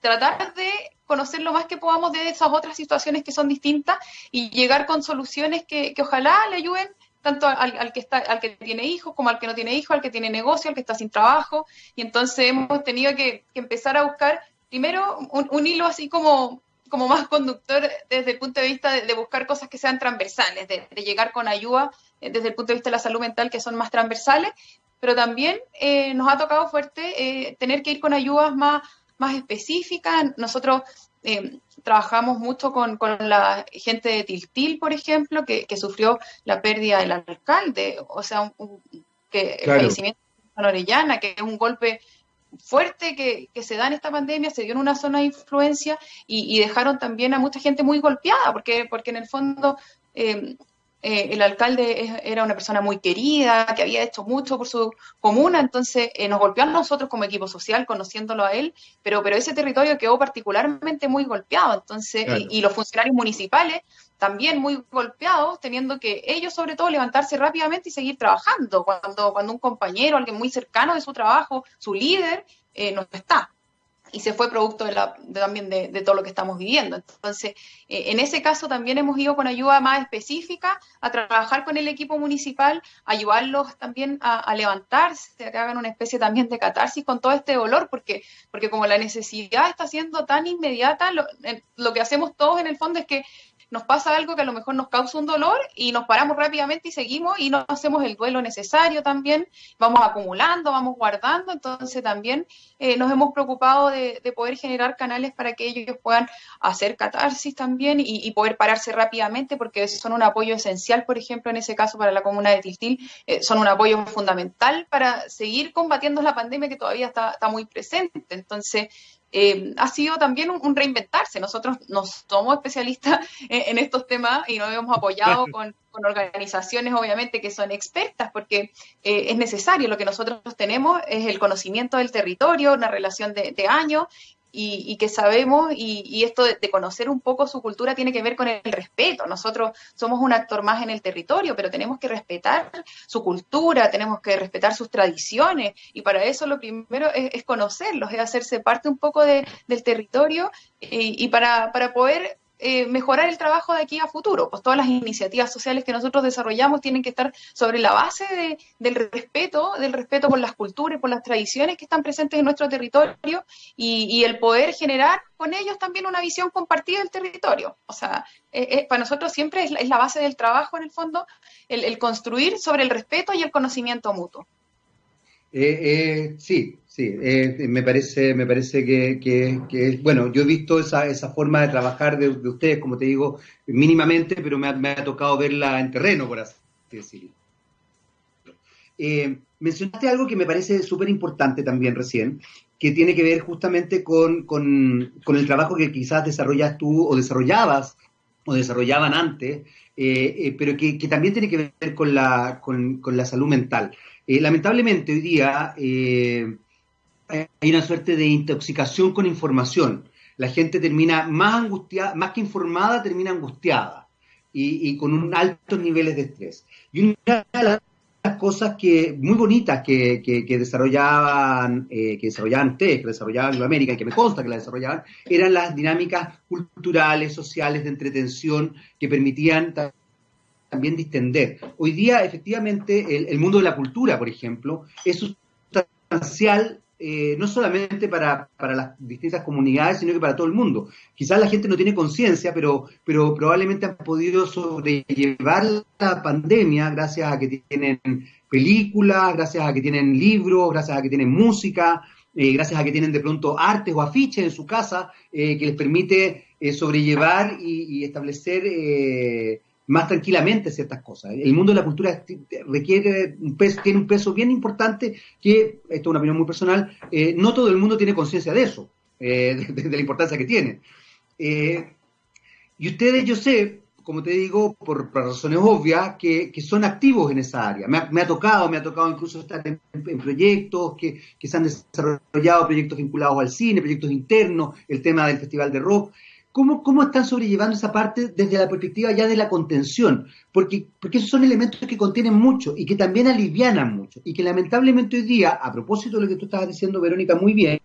tratar de conocer lo más que podamos de esas otras situaciones que son distintas y llegar con soluciones que, que ojalá le ayuden tanto al, que está, al que tiene hijos como al que no tiene hijos, al que tiene negocio, al que está sin trabajo. Y entonces hemos tenido que, empezar a buscar primero un, hilo así como, como más conductor desde el punto de vista de, buscar cosas que sean transversales, de, llegar con ayuda eh, desde el punto de vista de la salud mental que son más transversales, pero también eh, nos ha tocado fuerte eh, tener que ir con ayudas más, más específicas. Nosotros eh, trabajamos mucho con, la gente de Tiltil, por ejemplo, que, sufrió la pérdida del alcalde, o sea, que el fallecimiento de Orellana, que es un golpe fuerte que, se da en esta pandemia, se dio en una zona de influencia y, dejaron también a mucha gente muy golpeada, porque, porque en el fondo eh, eh, el alcalde era una persona muy querida, que había hecho mucho por su comuna, entonces eh, nos golpeó a nosotros como equipo social, conociéndolo a él, pero, pero ese territorio quedó particularmente muy golpeado, entonces, y, los funcionarios municipales también muy golpeados, teniendo que ellos sobre todo levantarse rápidamente y seguir trabajando cuando, cuando un compañero, alguien muy cercano de su trabajo, su líder, eh, no está y se fue producto de la, también de, todo lo que estamos viviendo. Entonces, eh, en ese caso también hemos ido con ayuda más específica a trabajar con el equipo municipal, ayudarlos también a, levantarse, a que hagan una especie también de catarsis con todo este dolor, porque, porque como la necesidad está siendo tan inmediata, lo, lo que hacemos todos en el fondo es que nos pasa algo que a lo mejor nos causa un dolor y nos paramos rápidamente y seguimos y no hacemos el duelo necesario también, vamos acumulando, vamos guardando, entonces también eh, nos hemos preocupado de, poder generar canales para que ellos puedan hacer catarsis también y, poder pararse rápidamente porque son un apoyo esencial, por ejemplo, en ese caso para la comuna de Tiltil, eh, son un apoyo fundamental para seguir combatiendo la pandemia que todavía está muy presente. Entonces, eh, ha sido también un, reinventarse. Nosotros no somos especialistas en, estos temas y nos hemos apoyado con, organizaciones, obviamente, que son expertas, porque eh, es necesario. Lo que nosotros tenemos es el conocimiento del territorio, una relación de, de años, y, que sabemos, y, esto de, conocer un poco su cultura tiene que ver con el respeto. Nosotros somos un actor más en el territorio, pero tenemos que respetar su cultura, tenemos que respetar sus tradiciones, y para eso lo primero es, conocerlos, es hacerse parte un poco de, del territorio, y, para, para poder eh, mejorar el trabajo de aquí a futuro. Pues todas las iniciativas sociales que nosotros desarrollamos tienen que estar sobre la base de, del respeto, del respeto por las culturas por las tradiciones que están presentes en nuestro territorio y, el poder generar con ellos también una visión compartida del territorio. O sea, eh, eh, para nosotros siempre es la, base del trabajo en el fondo, el construir sobre el respeto y el conocimiento mutuo. Eh, eh, sí, sí, eh, me parece, me parece que, que, bueno, yo he visto esa, esa forma de trabajar de, ustedes, como te digo, mínimamente, pero me ha, tocado verla en terreno, por así decirlo. mencionaste algo que me parece súper importante también recién, que tiene que ver justamente con, el trabajo que quizás desarrollas tú o desarrollabas o desarrollaban antes, pero que, que, también tiene que ver con la, con, con la salud mental. Eh, lamentablemente hoy día eh, hay una suerte de intoxicación con información. La gente termina más angustiada, más que informada, termina angustiada y, con un altos niveles de estrés. Y una de las cosas que muy bonitas que, desarrollaban eh, que desarrollaban ustedes, que desarrollaban y que me consta que la desarrollaban, eran las dinámicas culturales, sociales, de entretención que permitían también distender. Hoy día, efectivamente, el, mundo de la cultura, por ejemplo, es sustancial eh, no solamente para, las distintas comunidades, sino que para todo el mundo. Quizás la gente no tiene conciencia, pero, pero probablemente han podido sobrellevar la pandemia gracias a que tienen películas, gracias a que tienen libros, gracias a que tienen música, eh, gracias a que tienen de pronto artes o afiches en su casa eh, que les permite sobrellevar y, y establecer más tranquilamente ciertas cosas. El mundo de la cultura requiere un peso, tiene un peso bien importante que, esto es una opinión muy personal, eh, no todo el mundo tiene conciencia de eso, eh, de, la importancia que tiene. Eh, y ustedes, yo sé, como te digo, por, razones obvias, que, son activos en esa área. Me ha, tocado, me ha tocado incluso estar en, proyectos que, que, se han desarrollado, proyectos vinculados al cine, proyectos internos, el tema del Festival de Rock. ¿Cómo, ¿Cómo están sobrellevando esa parte desde la perspectiva ya de la contención? Porque, porque esos son elementos que contienen mucho y que también alivianan mucho. Y que lamentablemente hoy día, a propósito de lo que tú estabas diciendo, Verónica, muy bien,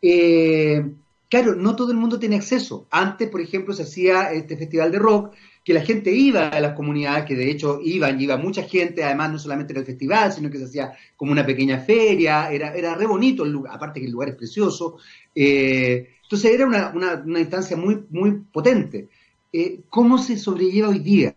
eh, claro, no todo el mundo tiene acceso. Antes, por ejemplo, se hacía este festival de rock, que la gente iba a las comunidades, que de hecho iban, iba mucha gente, además no solamente en el festival, sino que se hacía como una pequeña feria, era, era re bonito el lugar, aparte que el lugar es precioso. Eh, entonces era una, una, instancia muy, muy potente. Eh, ¿Cómo se sobrelleva hoy día?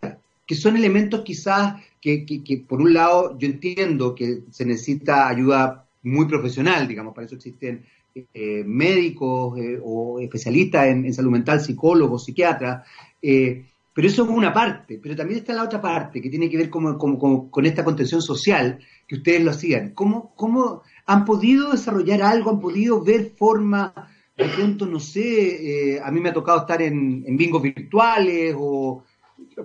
Que son elementos quizás que, que, por un lado yo entiendo que se necesita ayuda muy profesional, digamos, para eso existen eh, médicos eh, o especialistas en, salud mental, psicólogos, psiquiatras, pero eso es una parte, pero también está la otra parte que tiene que ver como, con esta contención social que ustedes lo hacían. ¿Cómo, ¿Cómo han podido desarrollar algo, han podido ver forma de pronto, no sé, eh, a mí me ha tocado estar en, en bingos virtuales o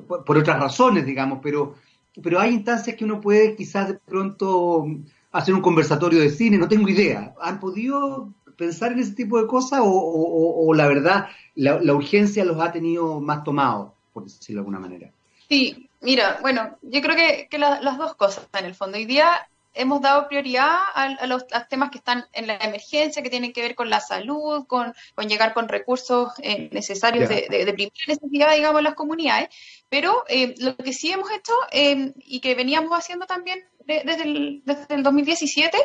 por, otras razones, digamos, pero, pero hay instancias que uno puede quizás de pronto hacer un conversatorio de cine, no tengo idea. ¿Han podido pensar en ese tipo de cosas o, la verdad la, urgencia los ha tenido más tomados? por decirlo de alguna manera. Sí, mira, bueno, yo creo que, las dos cosas en el fondo. Hoy día hemos dado prioridad a, los, temas que están en la emergencia, que tienen que ver con la salud, con, llegar con recursos eh, necesarios de, primera necesidad, digamos, en las comunidades. Pero eh, lo que sí hemos hecho eh, y que veníamos haciendo también desde, el, desde el 2017,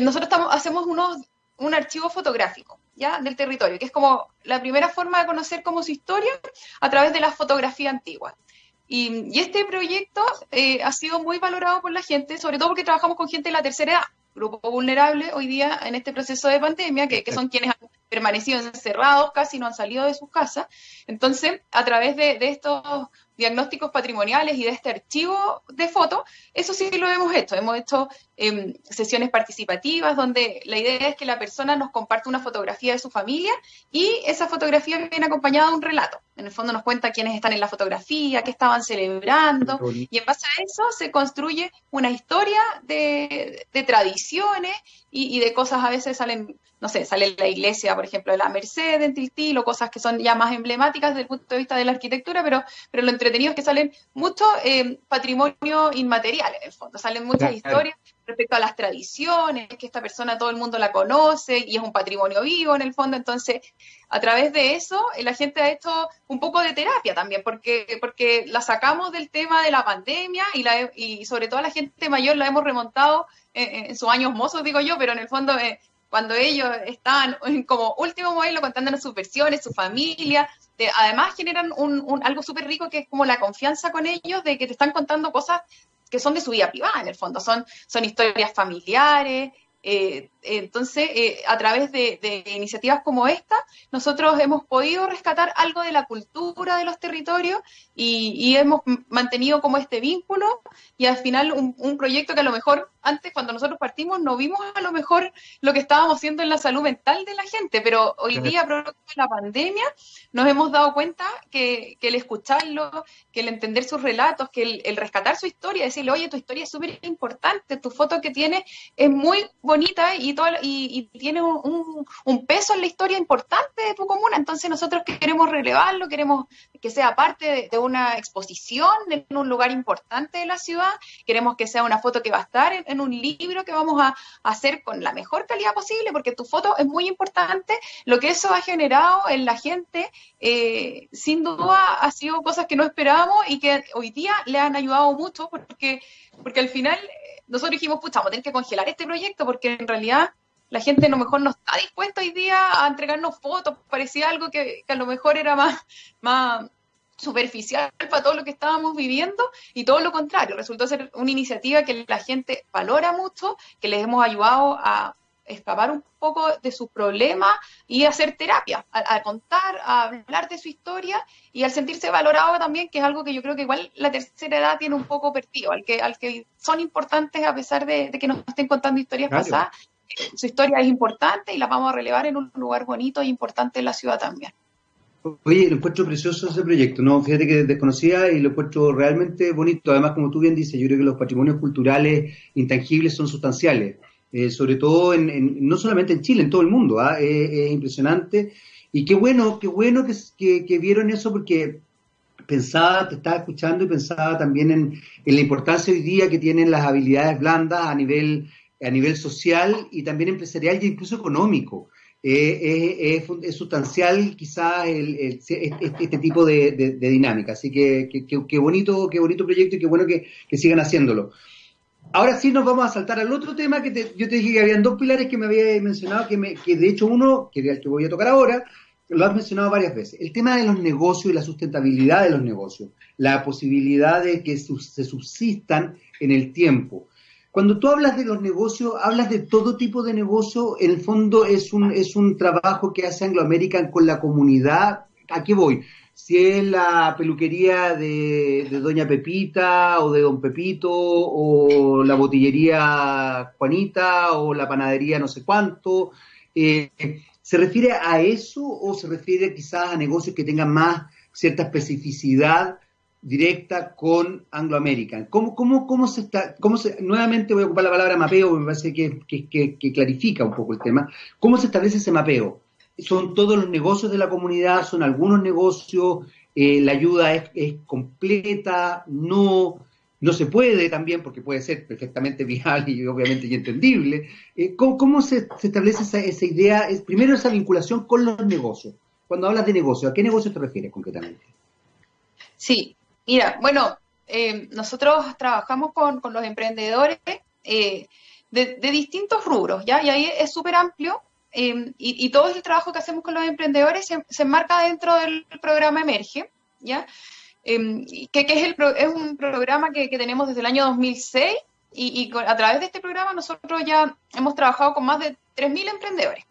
nosotros estamos, hacemos unos, un archivo fotográfico. ¿ya? del territorio, que es como la primera forma de conocer como su historia a través de la fotografía antigua. Y, este proyecto eh, ha sido muy valorado por la gente, sobre todo porque trabajamos con gente de la tercera edad, grupo vulnerable hoy día en este proceso de pandemia, que, que son quienes han permanecido encerrados, casi no han salido de sus casas. Entonces, a través de, de estos diagnósticos patrimoniales y de este archivo de fotos, eso sí lo hemos hecho. Hemos hecho em, sesiones participativas donde la idea es que la persona nos comparte una fotografía de su familia y esa fotografía viene acompañada de un relato. En el fondo nos cuenta quiénes están en la fotografía, qué estaban celebrando y en base a eso se construye una historia de, tradiciones y, y de cosas a veces salen no sé, sale la iglesia, por ejemplo, de la Merced en Tiltil, o cosas que son ya más emblemáticas desde el punto de vista de la arquitectura, pero, pero lo entretenido es que salen mucho eh, patrimonio inmaterial en el fondo, salen muchas historias respecto a las tradiciones, que esta persona todo el mundo la conoce y es un patrimonio vivo en el fondo, entonces a través de eso eh, la gente ha hecho un poco de terapia también, porque, porque la sacamos del tema de la pandemia y, la, y sobre todo a la gente mayor la hemos remontado en, sus años mozos, digo yo, pero en el fondo eh, cuando ellos están como último modelo contándonos sus versiones, su familia, además generan un, algo súper rico que es como la confianza con ellos de que te están contando cosas que son de su vida privada en el fondo, son, son historias familiares, eh, entonces, eh, a través de, iniciativas como esta, nosotros hemos podido rescatar algo de la cultura de los territorios y, hemos mantenido como este vínculo y al final un, proyecto que a lo mejor antes, cuando nosotros partimos, no vimos a lo mejor lo que estábamos haciendo en la salud mental de la gente, pero hoy día, producto de la pandemia, nos hemos dado cuenta que, el escucharlo, que el entender sus relatos, que el, rescatar su historia, decirle, oye, tu historia es súper importante, tu foto que tienes es muy bonita y y, tiene un, peso en la historia importante de tu comuna. Entonces nosotros queremos relevarlo, queremos que sea parte de, una exposición en un lugar importante de la ciudad, queremos que sea una foto que va a estar en, un libro que vamos a, hacer con la mejor calidad posible, porque tu foto es muy importante. Lo que eso ha generado en la gente, eh, sin duda, ha sido cosas que no esperábamos y que hoy día le han ayudado mucho, porque, porque al final nosotros dijimos, pucha, vamos a tener que congelar este proyecto porque en realidad la gente a lo mejor no está dispuesta hoy día a entregarnos fotos, parecía algo que, a lo mejor era más, más superficial para todo lo que estábamos viviendo y todo lo contrario, resultó ser una iniciativa que la gente valora mucho, que les hemos ayudado a escapar un poco de sus problemas y hacer terapia, a, contar, a hablar de su historia y al sentirse valorado también, que es algo que yo creo que igual la tercera edad tiene un poco perdido, al que, al que son importantes a pesar de, que nos estén contando historias pasadas, su historia es importante y la vamos a relevar en un lugar bonito e importante en la ciudad también. Oye, lo encuentro precioso ese proyecto, ¿no? Fíjate que desconocía y lo encuentro realmente bonito. Además, como tú bien dices, yo creo que los patrimonios culturales intangibles son sustanciales. Eh, sobre todo en, no solamente en Chile, en todo el mundo, ¿ah? es, impresionante. Y qué bueno, qué bueno que, vieron eso porque pensaba, te estaba escuchando y pensaba también en, la importancia hoy día que tienen las habilidades blandas a nivel, a nivel social y también empresarial e incluso económico. Eh, es, sustancial quizás este, este, tipo de, dinámica. Así que qué bonito, qué bonito proyecto y qué bueno que sigan haciéndolo. Ahora sí nos vamos a saltar al otro tema que yo te dije que habían dos pilares que me había mencionado, que, me, que de hecho uno, que es el que voy a tocar ahora, lo has mencionado varias veces. El tema de los negocios y la sustentabilidad de los negocios, la posibilidad de que se subsistan en el tiempo. Cuando tú hablas de los negocios, hablas de todo tipo de negocio, en el fondo es un, es un trabajo que hace Anglo American con la comunidad. ¿A qué voy? Si es la peluquería de, Doña Pepita o de Don Pepito o la botillería Juanita o la panadería no sé cuánto. Eh, ¿Se refiere a eso o se refiere quizás a negocios que tengan más cierta especificidad directa con Anglo American? ¿Cómo, cómo, cómo se está, cómo se, nuevamente voy a ocupar la palabra mapeo, me parece que, que clarifica un poco el tema. ¿Cómo se establece ese mapeo? Son todos los negocios de la comunidad, son algunos negocios, eh, la ayuda es, completa, no, no se puede también, porque puede ser perfectamente vial y obviamente y entendible. Eh, ¿cómo, se, establece esa, esa idea? Es, primero esa vinculación con los negocios. Cuando hablas de negocio, ¿a qué negocio te refieres concretamente? Sí, mira, bueno, eh, nosotros trabajamos con, los emprendedores de, distintos rubros, ¿ya? Y ahí es súper amplio Em, y, todo el trabajo que hacemos con los emprendedores se, enmarca dentro del programa Emerge, ¿ya? Em, que, es, el, es, un programa que, tenemos desde el año 2006 y, a través de este programa nosotros ya hemos trabajado con más de 3.000 emprendedores.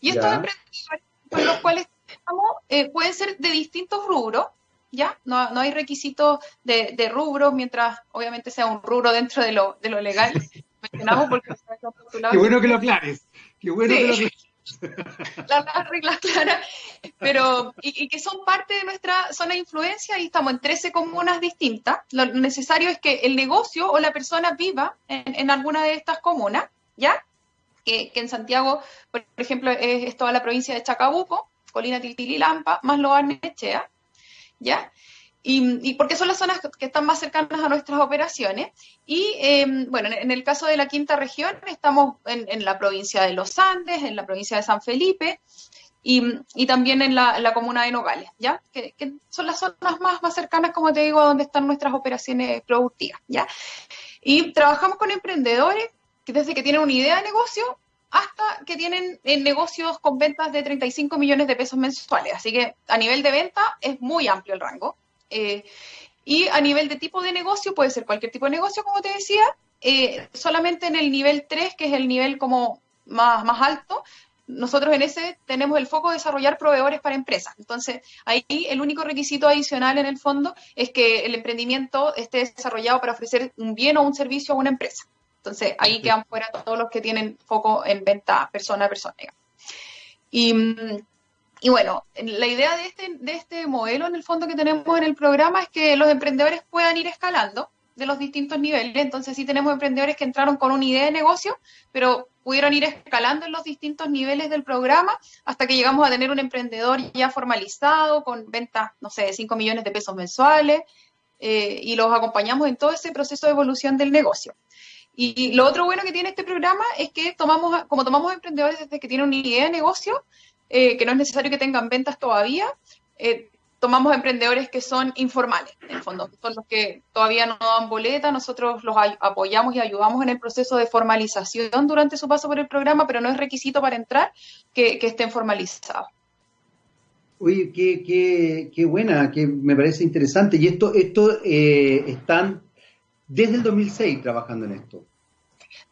Y estos emprendedores con los cuales estamos eh, pueden ser de distintos rubros, ¿ya? No, no hay requisitos de, de, rubros, mientras obviamente sea un rubro dentro de lo, de lo legal. Mencionamos porque Qué bueno que lo aclares. Qué bueno Las, reglas claras, pero y, que son parte de nuestra zona de influencia y estamos en 13 comunas distintas. Lo necesario es que el negocio o la persona viva en, alguna de estas comunas, ¿ya? Que, en Santiago, por ejemplo, es, toda la provincia de Chacabuco, Colina Tiltililampa, más Loar Nechea, ¿ya? Y, porque son las zonas que están más cercanas a nuestras operaciones. Y em, bueno, en, el caso de la quinta región, estamos en, la provincia de Los Andes, en la provincia de San Felipe y, también en la, comuna de Nogales, ¿ya? Que, son las zonas más, más cercanas, como te digo, a donde están nuestras operaciones productivas, ¿ya? Y trabajamos con emprendedores que desde que tienen una idea de negocio hasta que tienen eh, negocios con ventas de 35 millones de pesos mensuales. Así que a nivel de venta es muy amplio el rango. Eh, y a nivel de tipo de negocio, puede ser cualquier tipo de negocio, como te decía, eh, solamente en el nivel 3, que es el nivel como más, más alto, nosotros en ese tenemos el foco de desarrollar proveedores para empresas. Entonces, ahí el único requisito adicional en el fondo es que el emprendimiento esté desarrollado para ofrecer un bien o un servicio a una empresa. Entonces, ahí quedan fuera todos los que tienen foco en venta persona a persona. Y mm, y bueno, la idea de este, de este modelo en el fondo que tenemos en el programa es que los emprendedores puedan ir escalando de los distintos niveles. Entonces sí tenemos emprendedores que entraron con una idea de negocio, pero pudieron ir escalando en los distintos niveles del programa hasta que llegamos a tener un emprendedor ya formalizado con ventas, no sé, de 5 millones de pesos mensuales eh, y los acompañamos en todo ese proceso de evolución del negocio. Y lo otro bueno que tiene este programa es que tomamos, como tomamos emprendedores desde que tienen una idea de negocio, eh, que no es necesario que tengan ventas todavía. Eh, tomamos emprendedores que son informales, en el fondo, son los que todavía no dan boleta, nosotros los apoyamos y ayudamos en el proceso de formalización durante su paso por el programa, pero no es requisito para entrar que, estén formalizados. Oye, qué, qué, buena, que me parece interesante. Y esto, esto eh, están desde el 2006 trabajando en esto.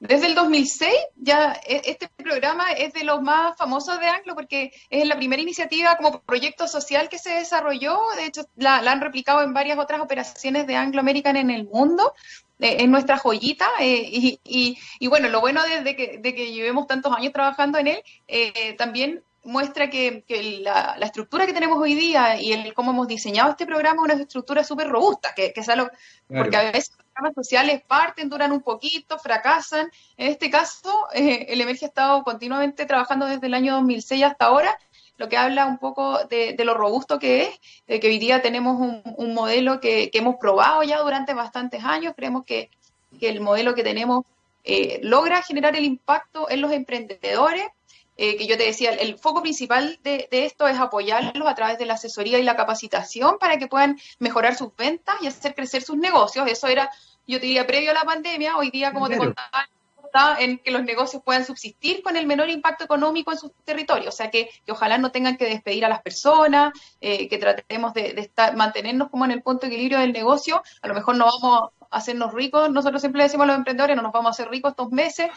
Desde el 2006 ya e, este programa es de los más famosos de Anglo porque es la primera iniciativa como proyecto social que se desarrolló. De hecho, la, han replicado en varias otras operaciones de Anglo American en el mundo. Eh, es nuestra joyita eh, y, bueno, lo bueno de, que, de que llevemos tantos años trabajando en él, eh, también muestra que, la, estructura que tenemos hoy día y el cómo hemos diseñado este programa es una estructura súper robusta, que, que porque a veces los programas sociales parten, duran un poquito, fracasan. En este caso, eh, el Emerge ha estado continuamente trabajando desde el año 2006 hasta ahora, lo que habla un poco de, lo robusto que es, de que hoy día tenemos un, modelo que, hemos probado ya durante bastantes años, creemos que, el modelo que tenemos eh, logra generar el impacto en los emprendedores, eh, que yo te decía, el, foco principal de, esto es apoyarlos a través de la asesoría y la capacitación para que puedan mejorar sus ventas y hacer crecer sus negocios. Eso era, yo te diría, previo a la pandemia, hoy día, como te contaba, en que los negocios puedan subsistir con el menor impacto económico en sus territorios, o sea, que, ojalá no tengan que despedir a las personas, eh, que tratemos de, estar, mantenernos como en el punto de equilibrio del negocio, a lo mejor no vamos hacernos ricos. Nosotros siempre decimos a los emprendedores, no nos vamos a hacer ricos estos meses,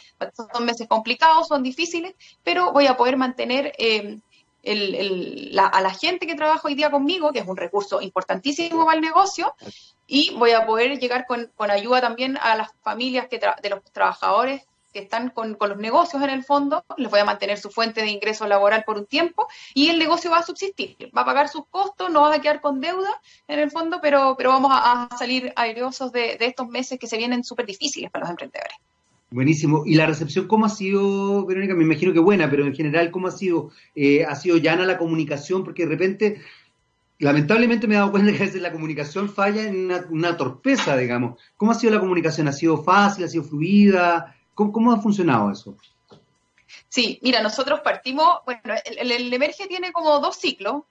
son meses complicados, son difíciles, pero voy a poder mantener eh, a la gente que trabaja hoy día conmigo, que es un recurso importantísimo para el negocio, y voy a poder llegar con, ayuda también a las familias que de los trabajadores que están con, los negocios en el fondo, les voy a mantener su fuente de ingreso laboral por un tiempo y el negocio va a subsistir, va a pagar sus costos, no va a quedar con deuda en el fondo, pero, pero vamos a, salir airosos de, estos meses que se vienen súper difíciles para los emprendedores. Buenísimo. ¿Y la recepción cómo ha sido, Verónica? Me imagino que buena, pero en general, ¿cómo ha sido? Eh, ¿Ha sido llana la comunicación? Porque de repente lamentablemente me he dado cuenta que a veces la comunicación falla en una, torpeza, digamos. ¿Cómo ha sido la comunicación? ¿Ha sido fácil? ¿Ha sido fluida? ¿Cómo, ha funcionado eso? Sí, mira, nosotros partimos, bueno, el, Emerge tiene como dos ciclos,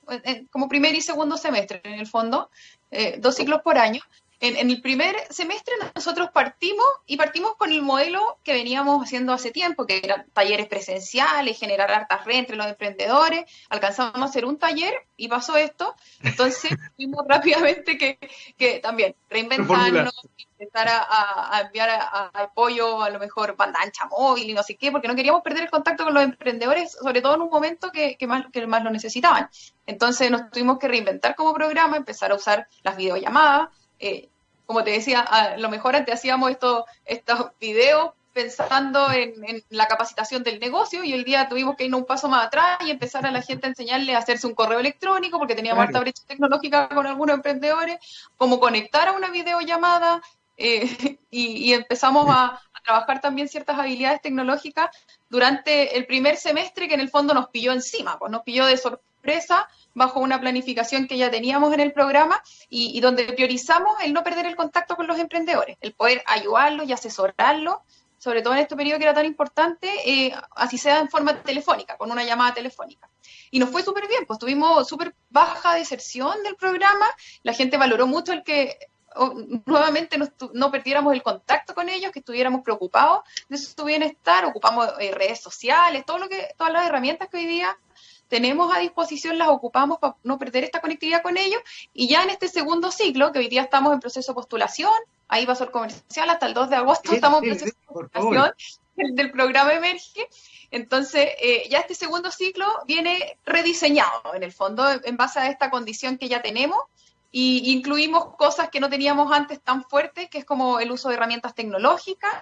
como primer y segundo semestre en el fondo, eh, dos ciclos por año, en, el primer semestre nosotros partimos y partimos con el modelo que veníamos haciendo hace tiempo, que eran talleres presenciales, generar hartas redes entre los emprendedores. Alcanzamos a hacer un taller y pasó esto. Entonces vimos rápidamente que, que también reinventarnos, empezar a, enviar apoyo, a, lo mejor banda ancha móvil y no sé qué, porque no queríamos perder el contacto con los emprendedores, sobre todo en un momento que, que, más, que más lo necesitaban. Entonces nos tuvimos que reinventar como programa, empezar a usar las videollamadas. Eh, como te decía, a lo mejor antes hacíamos estos, estos videos pensando en, la capacitación del negocio y hoy día tuvimos que ir un paso más atrás y empezar a la gente a enseñarle a hacerse un correo electrónico porque teníamos claro. brecha tecnológica con algunos emprendedores, cómo conectar a una videollamada eh, y, empezamos a, a, trabajar también ciertas habilidades tecnológicas durante el primer semestre que en el fondo nos pilló encima, pues nos pilló de sorpresa bajo una planificación que ya teníamos en el programa y, donde priorizamos el no perder el contacto con los emprendedores, el poder ayudarlos y asesorarlos, sobre todo en este periodo que era tan importante, eh, así sea en forma telefónica, con una llamada telefónica. Y nos fue súper bien, pues tuvimos súper baja deserción del programa, la gente valoró mucho el que nuevamente no, perdiéramos el contacto con ellos, que estuviéramos preocupados de su bienestar, ocupamos eh, redes sociales, todo lo que, todas las herramientas que hoy día tenemos a disposición, las ocupamos para no perder esta conectividad con ellos. Y ya en este segundo ciclo, que hoy día estamos en proceso de postulación, ahí va a ser comercial hasta el 2 de agosto, estamos en proceso de postulación del, programa Emerge. Entonces, eh, ya este segundo ciclo viene rediseñado, en el fondo, en base a esta condición que ya tenemos, y incluimos cosas que no teníamos antes tan fuertes, que es como el uso de herramientas tecnológicas,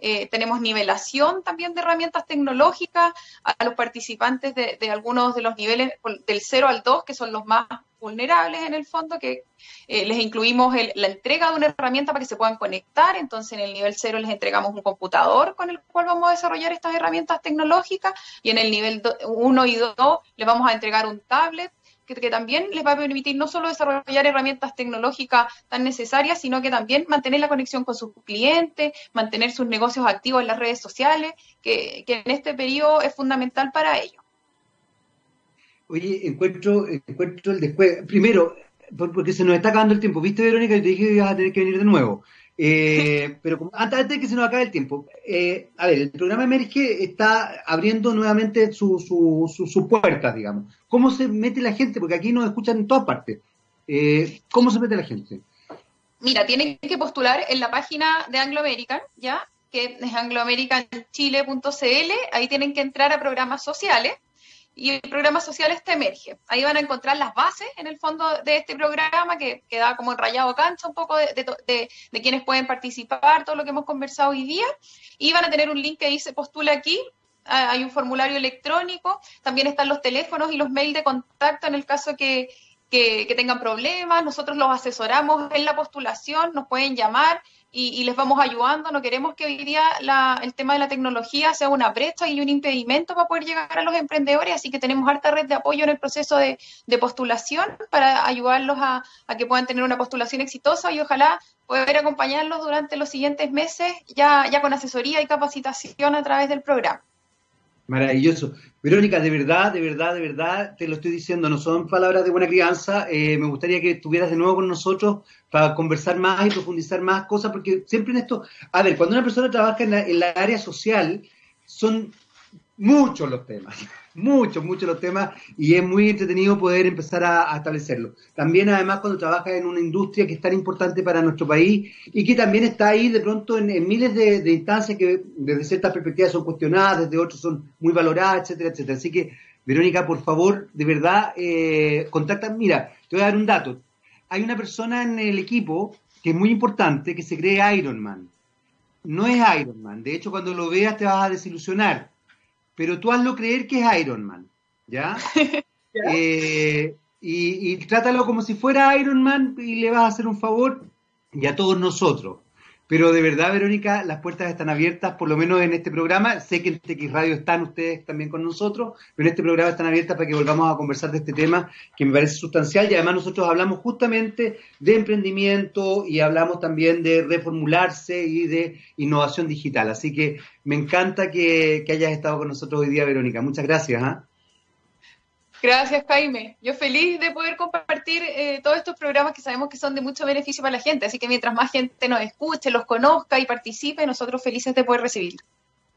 eh, tenemos nivelación también de herramientas tecnológicas a, los participantes de, algunos de los niveles del 0 al 2, que son los más vulnerables en el fondo, que eh, les incluimos la entrega de una herramienta para que se puedan conectar. Entonces, en el nivel 0 les entregamos un computador con el cual vamos a desarrollar estas herramientas tecnológicas y en el nivel 1 y 2 les vamos a entregar un tablet que, también les va a permitir no solo desarrollar herramientas tecnológicas tan necesarias, sino que también mantener la conexión con sus clientes, mantener sus negocios activos en las redes sociales, que, en este periodo es fundamental para ellos. Oye, encuentro, encuentro el después. Primero, porque se nos está acabando el tiempo. ¿Viste, Verónica? Yo te dije que ibas a tener que venir de nuevo. Eh, pero antes, de que se nos acabe el tiempo, eh, a ver, el programa Emerge está abriendo nuevamente sus su, puertas, digamos. ¿Cómo se mete la gente? Porque aquí nos escuchan en todas partes. Eh, ¿Cómo se mete la gente? Mira, tienen que postular en la página de Anglo American, ¿ya? Que es angloamericanchile.cl. Ahí tienen que entrar a programas sociales y el programa social este emerge. Ahí van a encontrar las bases en el fondo de este programa que, queda como enrayado cancha un poco de, de, quienes pueden participar, todo lo que hemos conversado hoy día. Y van a tener un link que dice postula aquí. Ah, hay un formulario electrónico, también están los teléfonos y los mails de contacto en el caso que, que tengan problemas. Nosotros los asesoramos en la postulación, nos pueden llamar y, les vamos ayudando. No queremos que hoy día el tema de la tecnología sea una brecha y un impedimento para poder llegar a los emprendedores, así que tenemos harta red de apoyo en el proceso de, postulación para ayudarlos a, que puedan tener una postulación exitosa y ojalá poder acompañarlos durante los siguientes meses ya, ya con asesoría y capacitación a través del programa. Maravilloso. Verónica, de verdad, de verdad, de verdad, te lo estoy diciendo, no son palabras de buena crianza. Eh, me gustaría que estuvieras de nuevo con nosotros para conversar más y profundizar más cosas, porque siempre en esto, a ver, cuando una persona trabaja en la, en la área social, son muchos los temas, muchos, muchos los temas, y es muy entretenido poder empezar a, establecerlo. También, además, cuando trabajas en una industria que es tan importante para nuestro país y que también está ahí de pronto en, miles de, instancias que desde ciertas perspectivas son cuestionadas, desde otras son muy valoradas, etcétera, etcétera. Así que, Verónica, por favor, de verdad, eh, contacta. Mira, te voy a dar un dato. Hay una persona en el equipo que es muy importante, que se cree Iron Man. No es Iron Man. De hecho, cuando lo veas te vas a desilusionar pero tú hazlo creer que es Iron Man, ¿ya? Eh, y, trátalo como si fuera Iron Man y le vas a hacer un favor y a todos nosotros. Pero de verdad, Verónica, las puertas están abiertas, por lo menos en este programa. Sé que en TX Radio están ustedes también con nosotros, pero en este programa están abiertas para que volvamos a conversar de este tema que me parece sustancial y además nosotros hablamos justamente de emprendimiento y hablamos también de reformularse y de innovación digital. Así que me encanta que, hayas estado con nosotros hoy día, Verónica. Muchas gracias. ¿ah? Gracias, Jaime. Yo feliz de poder compartir eh, todos estos programas que sabemos que son de mucho beneficio para la gente. Así que mientras más gente nos escuche, los conozca y participe, nosotros felices de poder recibir.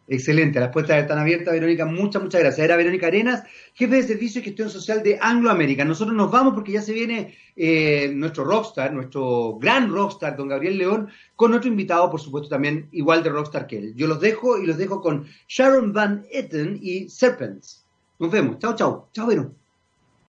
Excelente, las puertas están abiertas, Verónica. Muchas, muchas gracias. Era Verónica Arenas, jefe de servicio y gestión social de Anglo América. Nosotros nos vamos porque ya se viene eh, nuestro rockstar, nuestro gran rockstar, don Gabriel León, con otro invitado, por supuesto, también igual de rockstar que él. Yo los dejo y los dejo con Sharon Van Etten y Serpents. Nos vemos. Chao, chao. Chao, Vero.